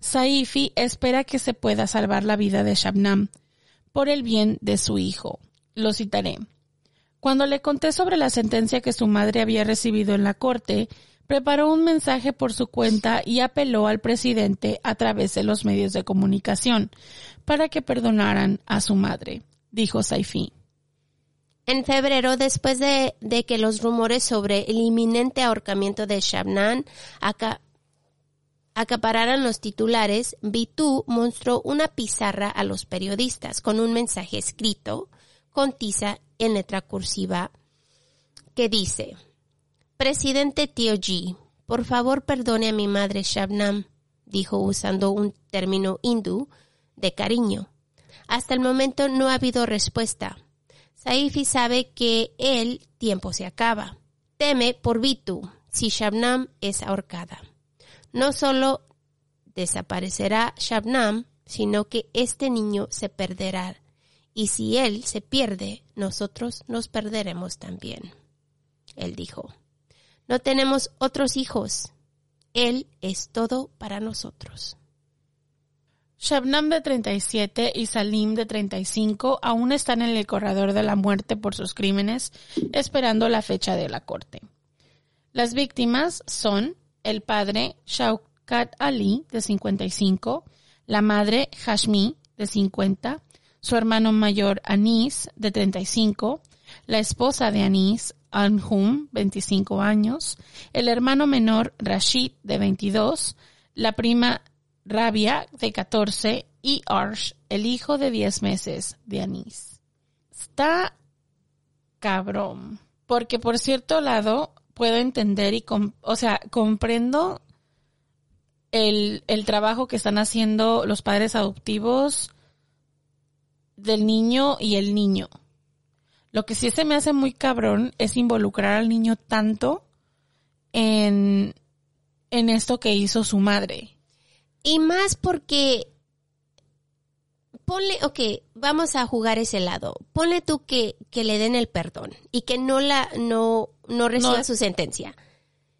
Saifi espera que se pueda salvar la vida de Shabnam por el bien de su hijo. Lo citaré. Cuando le conté sobre la sentencia que su madre había recibido en la corte, preparó un mensaje por su cuenta y apeló al presidente a través de los medios de comunicación para que perdonaran a su madre, dijo Saifi. En febrero, después de, de que los rumores sobre el inminente ahorcamiento de Shabnan aca- acapararan los titulares, Bitu mostró una pizarra a los periodistas con un mensaje escrito con tiza en letra cursiva que dice, Presidente Tío G, por favor perdone a mi madre Shabnam, dijo usando un término hindú de cariño. Hasta el momento no ha habido respuesta. Saifi sabe que el tiempo se acaba. Teme por Bitu si Shabnam es ahorcada. No solo desaparecerá Shabnam, sino que este niño se perderá. Y si él se pierde, nosotros nos perderemos también. Él dijo, no tenemos otros hijos. Él es todo para nosotros. Shabnam de 37 y Salim de 35 aún están en el corredor de la muerte por sus crímenes, esperando la fecha de la corte. Las víctimas son el padre Shaukat Ali de 55, la madre Hashmi de 50, su hermano mayor Anis de 35, la esposa de Anis Anhum 25 años, el hermano menor Rashid de 22, la prima Rabia de 14 y Arsh, el hijo de 10 meses de Anis. Está cabrón, porque por cierto lado puedo entender y, com- o sea, comprendo el, el trabajo que están haciendo los padres adoptivos del niño y el niño. Lo que sí se me hace muy cabrón es involucrar al niño tanto en, en esto que hizo su madre. Y más porque ponle, ok, vamos a jugar ese lado. Ponle tú que, que le den el perdón y que no la, no, no reciba No. su sentencia.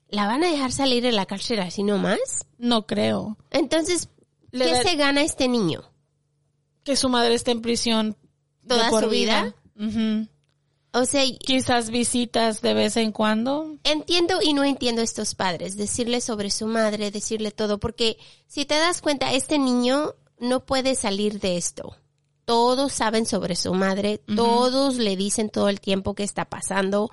¿La van a dejar salir de la cárcel así nomás? No creo. Entonces, ¿qué se gana este niño? Que su madre esté en prisión ¿Toda su vida? Ujú. O sea, Quizás visitas de vez en cuando. entiendo y no entiendo estos padres, decirle sobre su madre, decirle todo, porque si te das cuenta, este niño no puede salir de esto. Todos saben sobre su madre, todos le dicen todo el tiempo qué está pasando,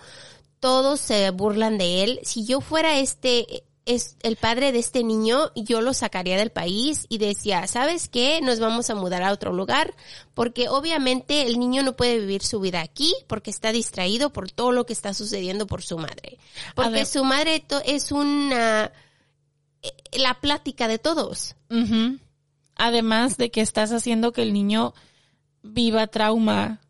todos se burlan de él. Si yo fuera este, es el padre de este niño, yo lo sacaría del país y decía, ¿sabes qué? Nos vamos a mudar a otro lugar, porque obviamente el niño no puede vivir su vida aquí porque está distraído por todo lo que está sucediendo por su madre. Porque su madre es una, eh, la plática de todos. Además de que estás haciendo que el niño viva trauma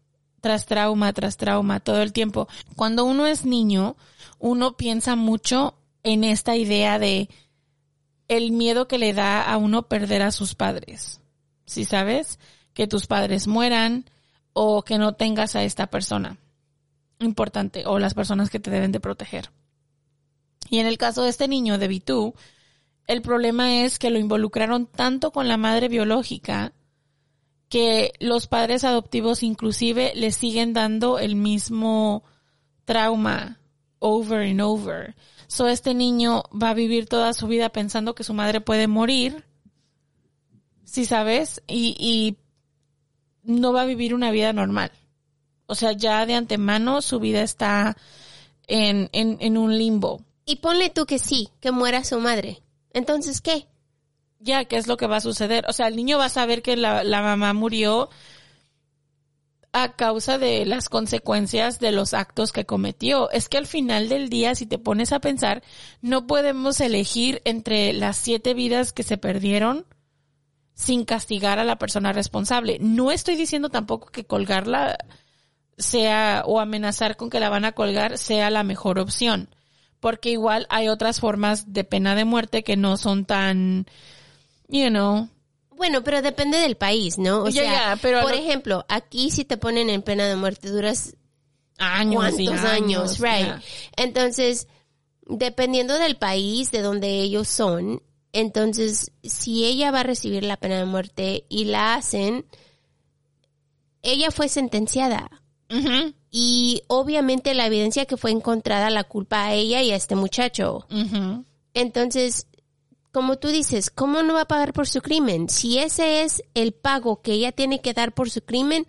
tras trauma tras trauma todo el tiempo. Cuando uno es niño, uno piensa mucho en esta idea de el miedo que le da a uno perder a sus padres. Si sabes que tus padres mueran o que no tengas a esta persona importante o las personas que te deben de proteger. Y en el caso de este niño de Bitú, el problema es que lo involucraron tanto con la madre biológica que los padres adoptivos inclusive le siguen dando el mismo trauma over and over. So este niño va a vivir toda su vida pensando que su madre puede morir, si sabes, y, y no va a vivir una vida normal. O sea, ya de antemano su vida está en, en, en un limbo. Y ponle tú que sí, que muera su madre. Entonces, ¿qué? ya, ¿qué es lo que va a suceder? O sea, el niño va a saber que la, la mamá murió a causa de las consecuencias de los actos que cometió. Es que al final del día, si te pones a pensar, no podemos elegir entre las siete vidas que se perdieron sin castigar a la persona responsable. No estoy diciendo tampoco que colgarla sea o amenazar con que la van a colgar sea la mejor opción, porque igual hay otras formas de pena de muerte que no son tan, you know, Bueno, pero depende del país, ¿no? O Ya, sea, ya, pero por lo- ejemplo, aquí si te ponen en pena de muerte duras años y cuántos años, años, right? Entonces, dependiendo del país de donde ellos son, entonces si ella va a recibir la pena de muerte y la hacen, ella fue sentenciada. Y obviamente la evidencia que fue encontrada la culpa a ella y a este muchacho. Entonces, como tú dices, ¿cómo no va a pagar por su crimen? Si ese es el pago que ella tiene que dar por su crimen,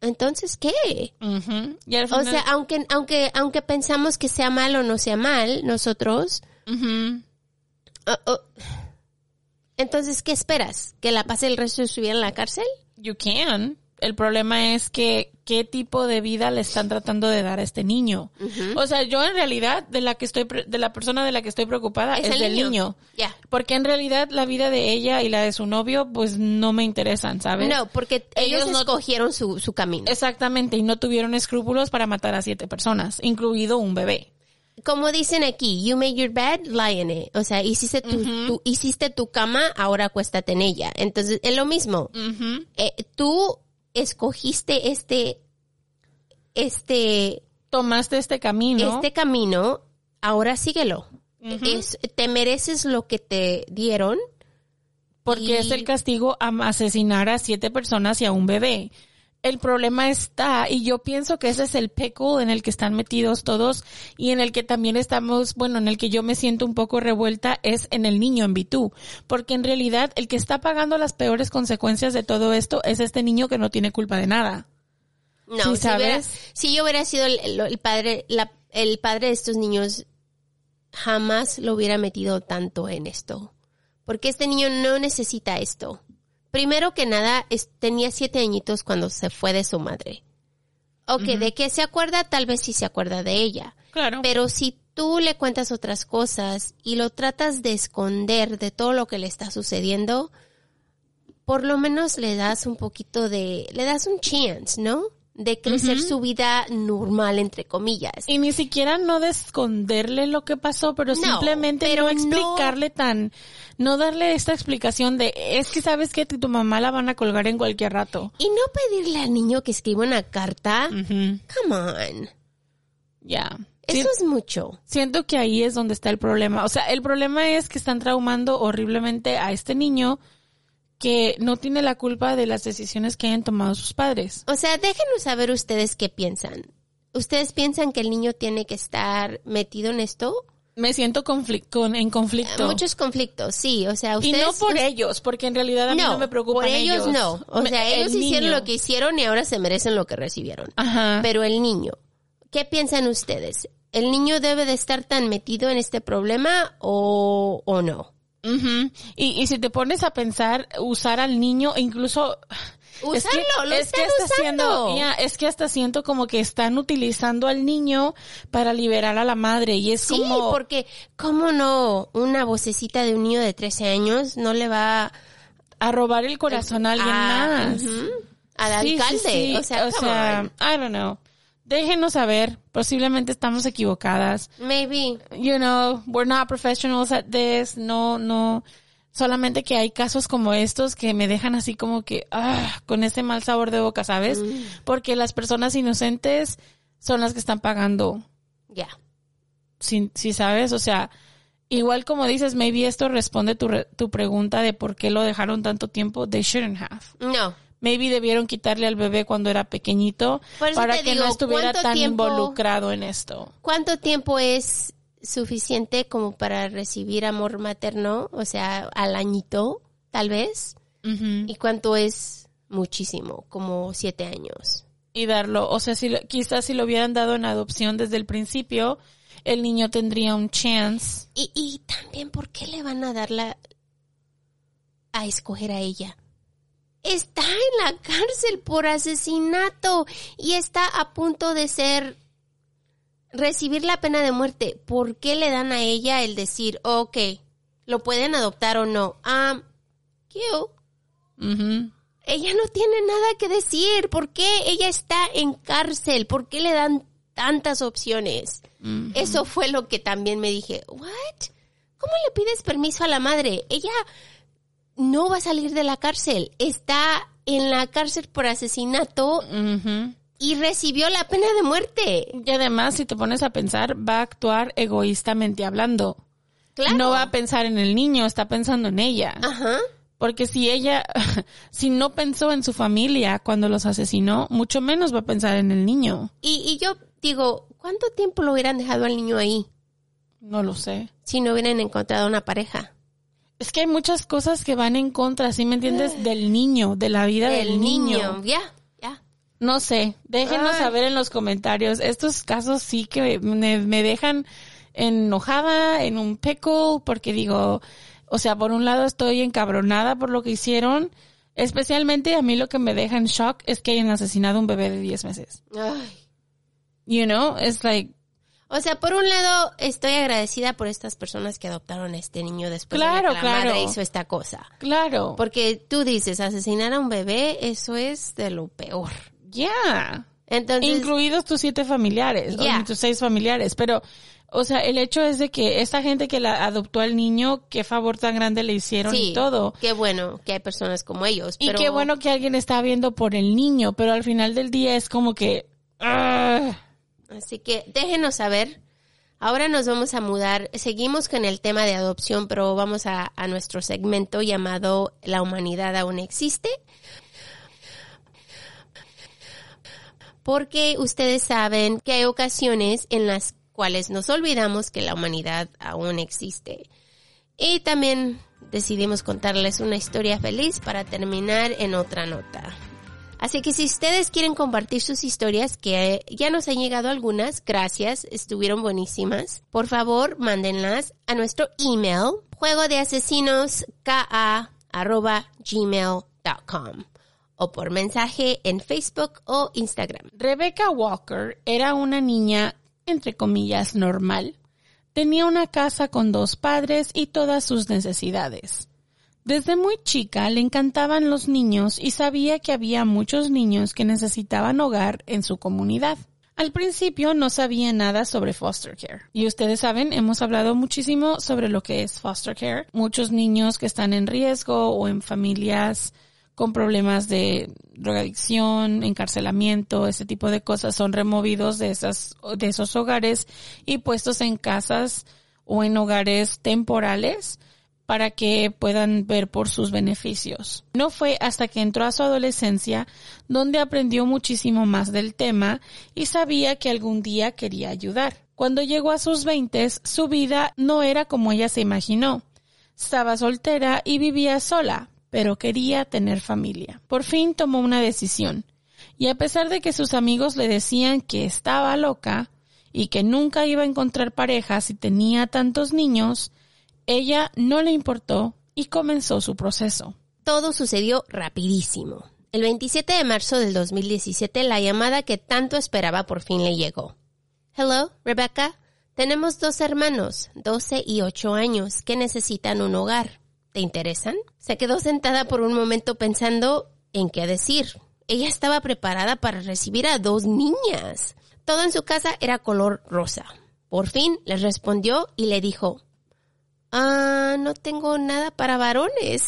entonces ¿qué? Ujú. Y al O sea, aunque aunque aunque pensamos que sea mal o no sea mal, nosotros entonces ¿qué esperas? ¿Que la pase el resto de su vida en la cárcel? You can. El problema es que qué tipo de vida le están tratando de dar a este niño. O sea, yo en realidad de la que estoy de la persona de la que estoy preocupada es, el del niño. Ya. Porque en realidad la vida de ella y la de su novio pues no me interesan, ¿sabes? No, porque ellos, Ellos no- escogieron su, su camino. Exactamente, y no tuvieron escrúpulos para matar a siete personas, incluido un bebé. Como dicen aquí, you made your bed, lie in it. O sea, hiciste tu, tu- hiciste tu cama, ahora acuéstate en ella. Entonces, es lo mismo. Eh, tú escogiste este, este, Tomaste este camino. este camino, ahora síguelo. Es- te mereces lo que te dieron. Porque Y- es el castigo a asesinar a siete personas y a un bebé. El problema está, y yo pienso que ese es el pickle en el que están metidos todos y en el que también estamos, bueno, en el que yo me siento un poco revuelta es en el niño en Bitú. Porque en realidad el que está pagando las peores consecuencias de todo esto es este niño que no tiene culpa de nada. No, Sí, si, hubiera- ¿sabes? si yo hubiera sido el, el- el padre, la- el padre de estos niños, jamás lo hubiera metido tanto en esto. Porque este niño no necesita esto. Primero que nada, es- tenía siete añitos cuando se fue de su madre. Ok, ¿de qué se acuerda? Tal vez sí se acuerda de ella. Claro. Pero si tú le cuentas otras cosas y lo tratas de esconder de todo lo que le está sucediendo, por lo menos le das un poquito de, le das un chance, ¿no? De crecer su vida normal, entre comillas. Y ni siquiera no de esconderle lo que pasó, pero No, simplemente pero no no- explicarle tan, no darle esta explicación de, es que sabes que tu mamá la van a colgar en cualquier rato. Y no pedirle al niño que escriba una carta. Come on. Ya. Eso es mucho. Siento que ahí es donde está el problema. O sea, el problema es que están traumando horriblemente a este niño que no tiene la culpa de las decisiones que hayan tomado sus padres. O sea, déjenos saber ustedes qué piensan. ¿Ustedes piensan que el niño tiene que estar metido en esto? Me siento con, en conflicto. Muchos conflictos, sí. O sea, y ustedes... no por ellos, porque en realidad a mí no, me preocupan por ellos, no. O Me- sea, ellos el hicieron niño. lo que hicieron y ahora se merecen lo que recibieron. Ajá. Pero el niño, ¿qué piensan ustedes? ¿El niño debe de estar tan metido en este problema o, o no? Ujú. y, y si te pones a pensar, usar al niño, incluso... Usarlo, lo es que están hasta usando. siento, ya, es que hasta siento como que están utilizando al niño para liberar a la madre y es Sí, como porque, ¿cómo no? Una vocecita de un niño de 13 años no le va a robar el corazón a alguien Ah, más. al Sí, alcalde. sí. O sea, come on. I don't know. Déjenos saber, posiblemente estamos equivocadas. Maybe. You know, we're not professionals at this. No, no. Solamente que hay casos como estos que me dejan así como que, ah, con ese mal sabor de boca, ¿sabes? Mm. Porque las personas inocentes son las que están pagando. Ya. Si, si sabes, o sea, igual como dices, maybe esto responde tu, re- tu pregunta de por qué lo dejaron tanto tiempo. They shouldn't have. No. Maybe debieron quitarle al bebé cuando era pequeñito para que digo, no estuviera ¿cuánto tan tiempo- involucrado en esto. ¿Cuánto tiempo es suficiente como para recibir amor materno? O sea, al añito, tal vez. ¿Y cuánto es muchísimo? Como siete años. Y darlo, o sea, si lo- quizás si lo hubieran dado en adopción desde el principio, el niño tendría un chance. Y, y también, ¿por qué le van a dar la, a escoger a ella. Está en la cárcel por asesinato y está a punto de ser recibir la pena de muerte. ¿Por qué le dan a ella el decir, ok, lo pueden adoptar o no? Ah, ¿qué? Ella no tiene nada que decir. ¿Por qué ella está en cárcel? ¿Por qué le dan tantas opciones? Eso fue lo que también me dije, ¿what? ¿Cómo le pides permiso a la madre? Ella no va a salir de la cárcel. Está en la cárcel por asesinato y recibió la pena de muerte. Y además, si te pones a pensar, va a actuar egoístamente hablando. Claro. No va a pensar en el niño, está pensando en ella. Ajá. Porque si ella, si no pensó en su familia cuando los asesinó, mucho menos va a pensar en el niño. Y, y yo digo, ¿cuánto tiempo lo hubieran dejado al niño ahí? No lo sé. Si no hubieran encontrado una pareja. Es que hay muchas cosas que van en contra, ¿sí me entiendes? Del niño, de la vida del, El niño. Ya, ya. No sé, déjenos Ay. saber en los comentarios. Estos casos sí que me, me dejan enojada, en un pickle, porque digo, o sea, por un lado estoy encabronada por lo que hicieron, especialmente a mí lo que me deja en shock es que hayan asesinado a un bebé de 10 meses. Ay. You know, it's like, O sea, por un lado, estoy agradecida por estas personas que adoptaron a este niño después Claro, de que la claro. madre hizo esta cosa. claro, Porque tú dices, asesinar a un bebé, eso es de lo peor. yeah. Entonces, incluidos tus siete familiares, Ya. o tus seis familiares, pero, o sea, el hecho es de que esta gente que la adoptó al niño, qué favor tan grande le hicieron sí, y todo. qué bueno que hay personas como ellos. Y pero- qué bueno que alguien está viendo por el niño, pero al final del día es como que, ah, Así que déjenos saber. Ahora nos vamos a mudar. Seguimos con el tema de adopción, pero vamos a, a nuestro segmento llamado La humanidad aún existe. Porque ustedes saben que hay ocasiones en las cuales nos olvidamos que la humanidad aún existe. Y también decidimos contarles una historia feliz para terminar en otra nota. Así que si ustedes quieren compartir sus historias, que ya nos han llegado algunas, gracias, estuvieron buenísimas, por favor mándenlas a nuestro email, juego de asesinos gmail.com o por mensaje en Facebook o Instagram. Rebecca Walker era una niña, entre comillas, normal. Tenía una casa con dos padres y todas sus necesidades. Desde muy chica le encantaban los niños y sabía que había muchos niños que necesitaban hogar en su comunidad. Al principio no sabía nada sobre foster care. Y ustedes saben, hemos hablado muchísimo sobre lo que es foster care. Muchos niños que están en riesgo o en familias con problemas de drogadicción, encarcelamiento, ese tipo de cosas son removidos de esas, de esos hogares y puestos en casas o en hogares temporales para que puedan ver por sus beneficios. No fue hasta que entró a su adolescencia donde aprendió muchísimo más del tema y sabía que algún día quería ayudar. Cuando llegó a sus veintes, su vida no era como ella se imaginó. Estaba soltera y vivía sola, pero quería tener familia. Por fin tomó una decisión. Y a pesar de que sus amigos le decían que estaba loca y que nunca iba a encontrar pareja si tenía tantos niños, ella no le importó y comenzó su proceso. Todo sucedió rapidísimo. El 27 de marzo del 2017 la llamada que tanto esperaba por fin le llegó. Hello, Rebecca. Tenemos dos hermanos, 12 y 8 años, que necesitan un hogar. ¿Te interesan? Se quedó sentada por un momento pensando en qué decir. Ella estaba preparada para recibir a dos niñas. Todo en su casa era color rosa. Por fin les respondió y le dijo, Ah, no tengo nada para varones.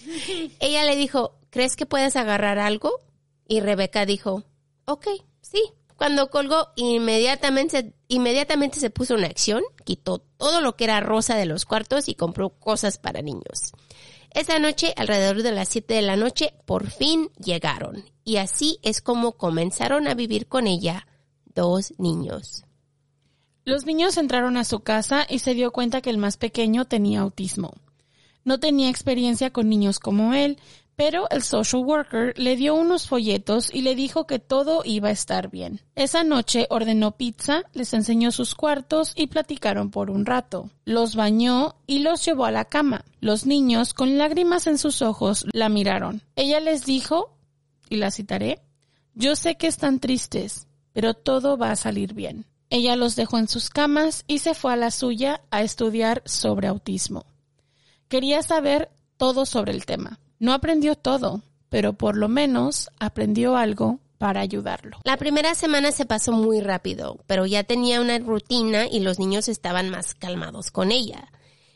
Ella le dijo, ¿crees que puedes agarrar algo? Y Rebeca dijo, ok, sí. Cuando colgó, inmediatamente, inmediatamente se puso en acción, quitó todo lo que era rosa de los cuartos y compró cosas para niños. Esa noche, alrededor de las 7 de la noche, por fin llegaron. Y así es como comenzaron a vivir con ella dos niños. Los niños entraron a su casa y se dio cuenta que el más pequeño tenía autismo. No tenía experiencia con niños como él, Pero el social worker le dio unos folletos y le dijo que todo iba a estar bien. Esa noche ordenó pizza, les enseñó sus cuartos y platicaron por un rato. Los bañó y los llevó a la cama. Los niños, con lágrimas en sus ojos, la miraron. Ella les dijo, y la citaré, yo sé que están tristes, pero todo va a salir bien. Ella los dejó en sus camas y se fue a la suya a estudiar sobre autismo. Quería saber todo sobre el tema. No aprendió todo, pero por lo menos aprendió algo para ayudarlo. La primera semana se pasó muy rápido, pero ya tenía una rutina y los niños estaban más calmados con ella.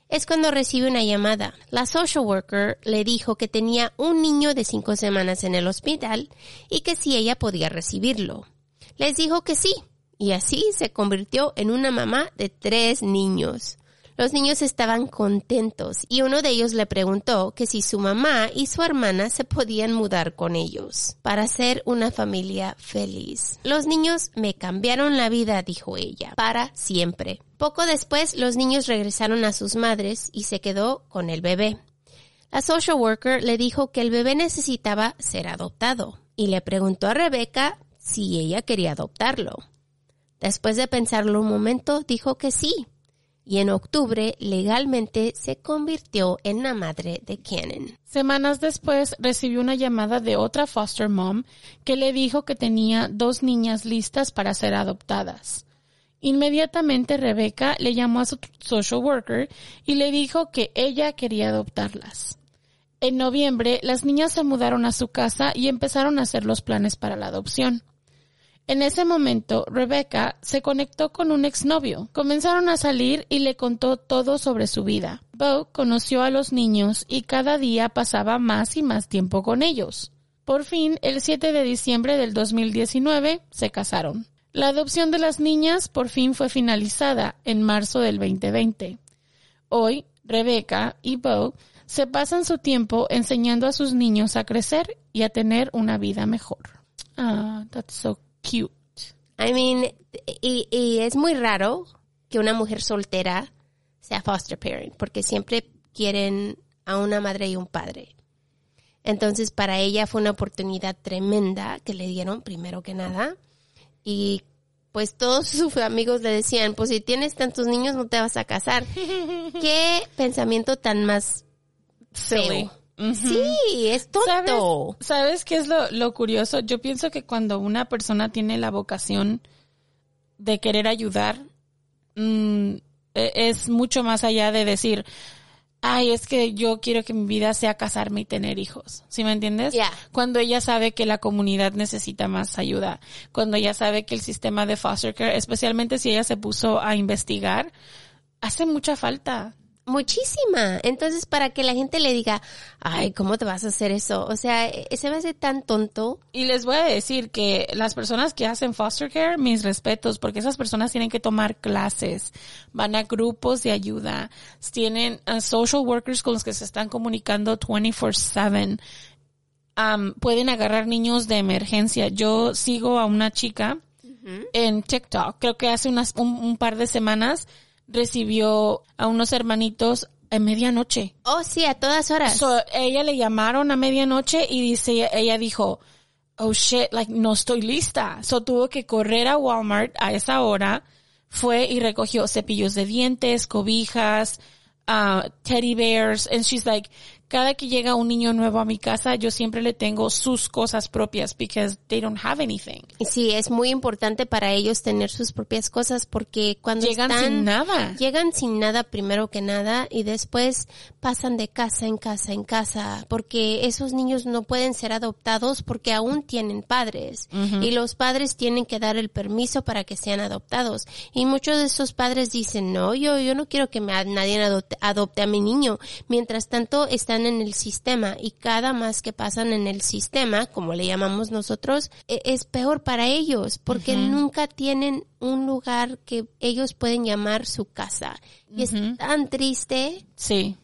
Es cuando recibe una llamada. La social worker le dijo que tenía un niño de cinco semanas en el hospital y que si ella podía recibirlo. Les dijo que sí, y así se convirtió en una mamá de tres niños. Los niños estaban contentos y uno de ellos le preguntó que si su mamá y su hermana se podían mudar con ellos para ser una familia feliz. Los niños me cambiaron la vida, dijo ella, para siempre. Poco después los niños regresaron a sus madres y se quedó con el bebé. La social worker le dijo que el bebé necesitaba ser adoptado y le preguntó a Rebeca si ella quería adoptarlo. Después de pensarlo un momento, dijo que sí y en octubre legalmente se convirtió en la madre de Cannon. Semanas después recibió una llamada de otra foster mom que le dijo que tenía dos niñas listas para ser adoptadas. Inmediatamente Rebecca le llamó a su social worker y le dijo que ella quería adoptarlas. En noviembre las niñas se mudaron a su casa y empezaron a hacer los planes para la adopción. En ese momento, Rebecca se conectó con un exnovio. Comenzaron a salir y le contó todo sobre su vida. Bo conoció a los niños y cada día pasaba más y más tiempo con ellos. Por fin, el 7 de diciembre del 2019, se casaron. La adopción de las niñas por fin fue finalizada en marzo del 2020. Hoy, Rebecca y Bo se pasan su tiempo enseñando a sus niños a crecer y a tener una vida mejor. Ah, that's so cute. I mean, y, y es muy raro que una mujer soltera sea foster parent, porque siempre quieren a una madre y un padre. Entonces, para ella fue una oportunidad tremenda que le dieron, primero que nada. Y pues todos sus amigos le decían, pues si tienes tantos niños no te vas a casar. Qué pensamiento tan más feo. Sí, es tonto. ¿Sabes, ¿Sabes qué es lo, lo curioso? Yo pienso que cuando una persona tiene la vocación de querer ayudar, mm, e- es mucho más allá de decir, ay, es que yo quiero que mi vida sea casarme y tener hijos. ¿Sí me entiendes? Ya. Cuando ella sabe que la comunidad necesita más ayuda, cuando ella sabe que el sistema de foster care, especialmente si ella se puso a investigar, hace mucha falta. Muchísima. Entonces, para que la gente le diga, ay, ¿cómo te vas a hacer eso? O sea, e- se me hace tan tonto. Y les voy a decir que las personas que hacen foster care, mis respetos, porque esas personas tienen que tomar clases, van a grupos de ayuda, tienen uh, social workers con los que se están comunicando 24/7. Um, pueden agarrar niños de emergencia. Yo sigo a una chica en TikTok, creo que hace unas, un, un par de semanas recibió a unos hermanitos en medianoche. Oh, sí, a todas horas. So, ella le llamaron a medianoche y dice, ella dijo, oh shit, like, no estoy lista. So tuvo que correr a Walmart a esa hora, fue y recogió cepillos de dientes, cobijas, uh, teddy bears, and she's like, cada que llega un niño nuevo a mi casa, yo siempre le tengo sus cosas propias because they don't have anything. Sí, es muy importante para ellos tener sus propias cosas porque cuando Llegan están- sin nada. Llegan sin nada primero que nada y después pasan de casa en casa en casa porque esos niños no pueden ser adoptados porque aún tienen padres y los padres tienen que dar el permiso para que sean adoptados y muchos de esos padres dicen no yo yo no quiero que me, nadie adopte, adopte a mi niño mientras tanto están en el sistema y cada más que pasan en el sistema como le llamamos nosotros e- es peor para ellos porque nunca tienen un lugar que ellos pueden llamar su casa y es tan triste Sí,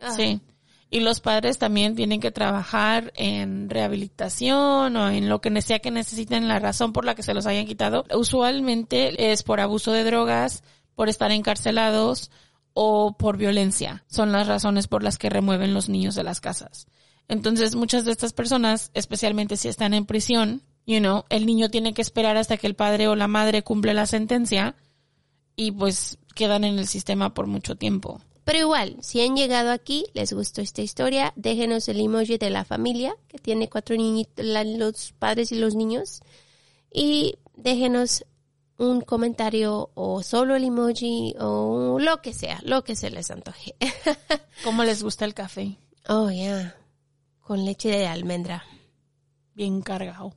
Ah. sí. Y los padres también tienen que trabajar en rehabilitación o en lo que sea que necesiten, la razón por la que se los hayan quitado. Usualmente es por abuso de drogas, por estar encarcelados o por violencia. Son las razones por las que remueven los niños de las casas. Entonces, muchas de estas personas, especialmente si están en prisión, you know, el niño tiene que esperar hasta que el padre o la madre cumple la sentencia y pues quedan en el sistema por mucho tiempo. Pero igual, si han llegado aquí, les gustó esta historia, déjenos el emoji de la familia, que tiene cuatro niñitos, los padres y los niños, y déjenos un comentario o solo el emoji o lo que sea, lo que se les antoje. ¿Cómo les gusta el café? oh, yeah. Con leche de almendra. Bien cargado.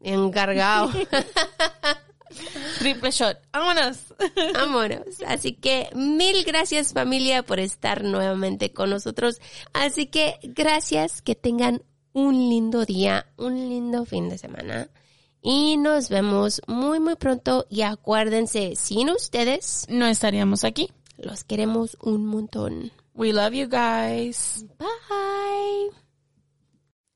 Bien cargado. Triple shot. ¡Vámonos! Vámonos. Así que mil gracias familia por estar nuevamente con nosotros. Así que gracias, que tengan un lindo día, un lindo fin de semana. Y nos vemos muy muy pronto y acuérdense, sin ustedes No estaríamos aquí. los queremos un montón. We love you guys. Bye.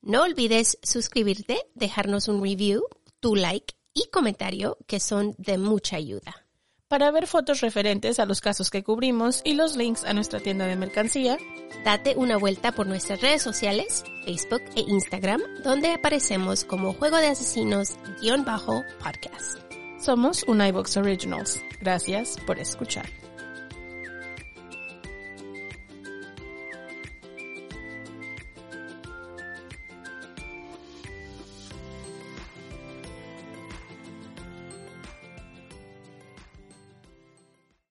No olvides suscribirte, dejarnos un review, tu like y comentario que son de mucha ayuda. Para ver fotos referentes a los casos que cubrimos y los links a nuestra tienda de mercancía, Date una vuelta por nuestras redes sociales, Facebook e Instagram, donde aparecemos como Juego de Asesinos-podcast. somos un iBox Originals. Gracias por escuchar.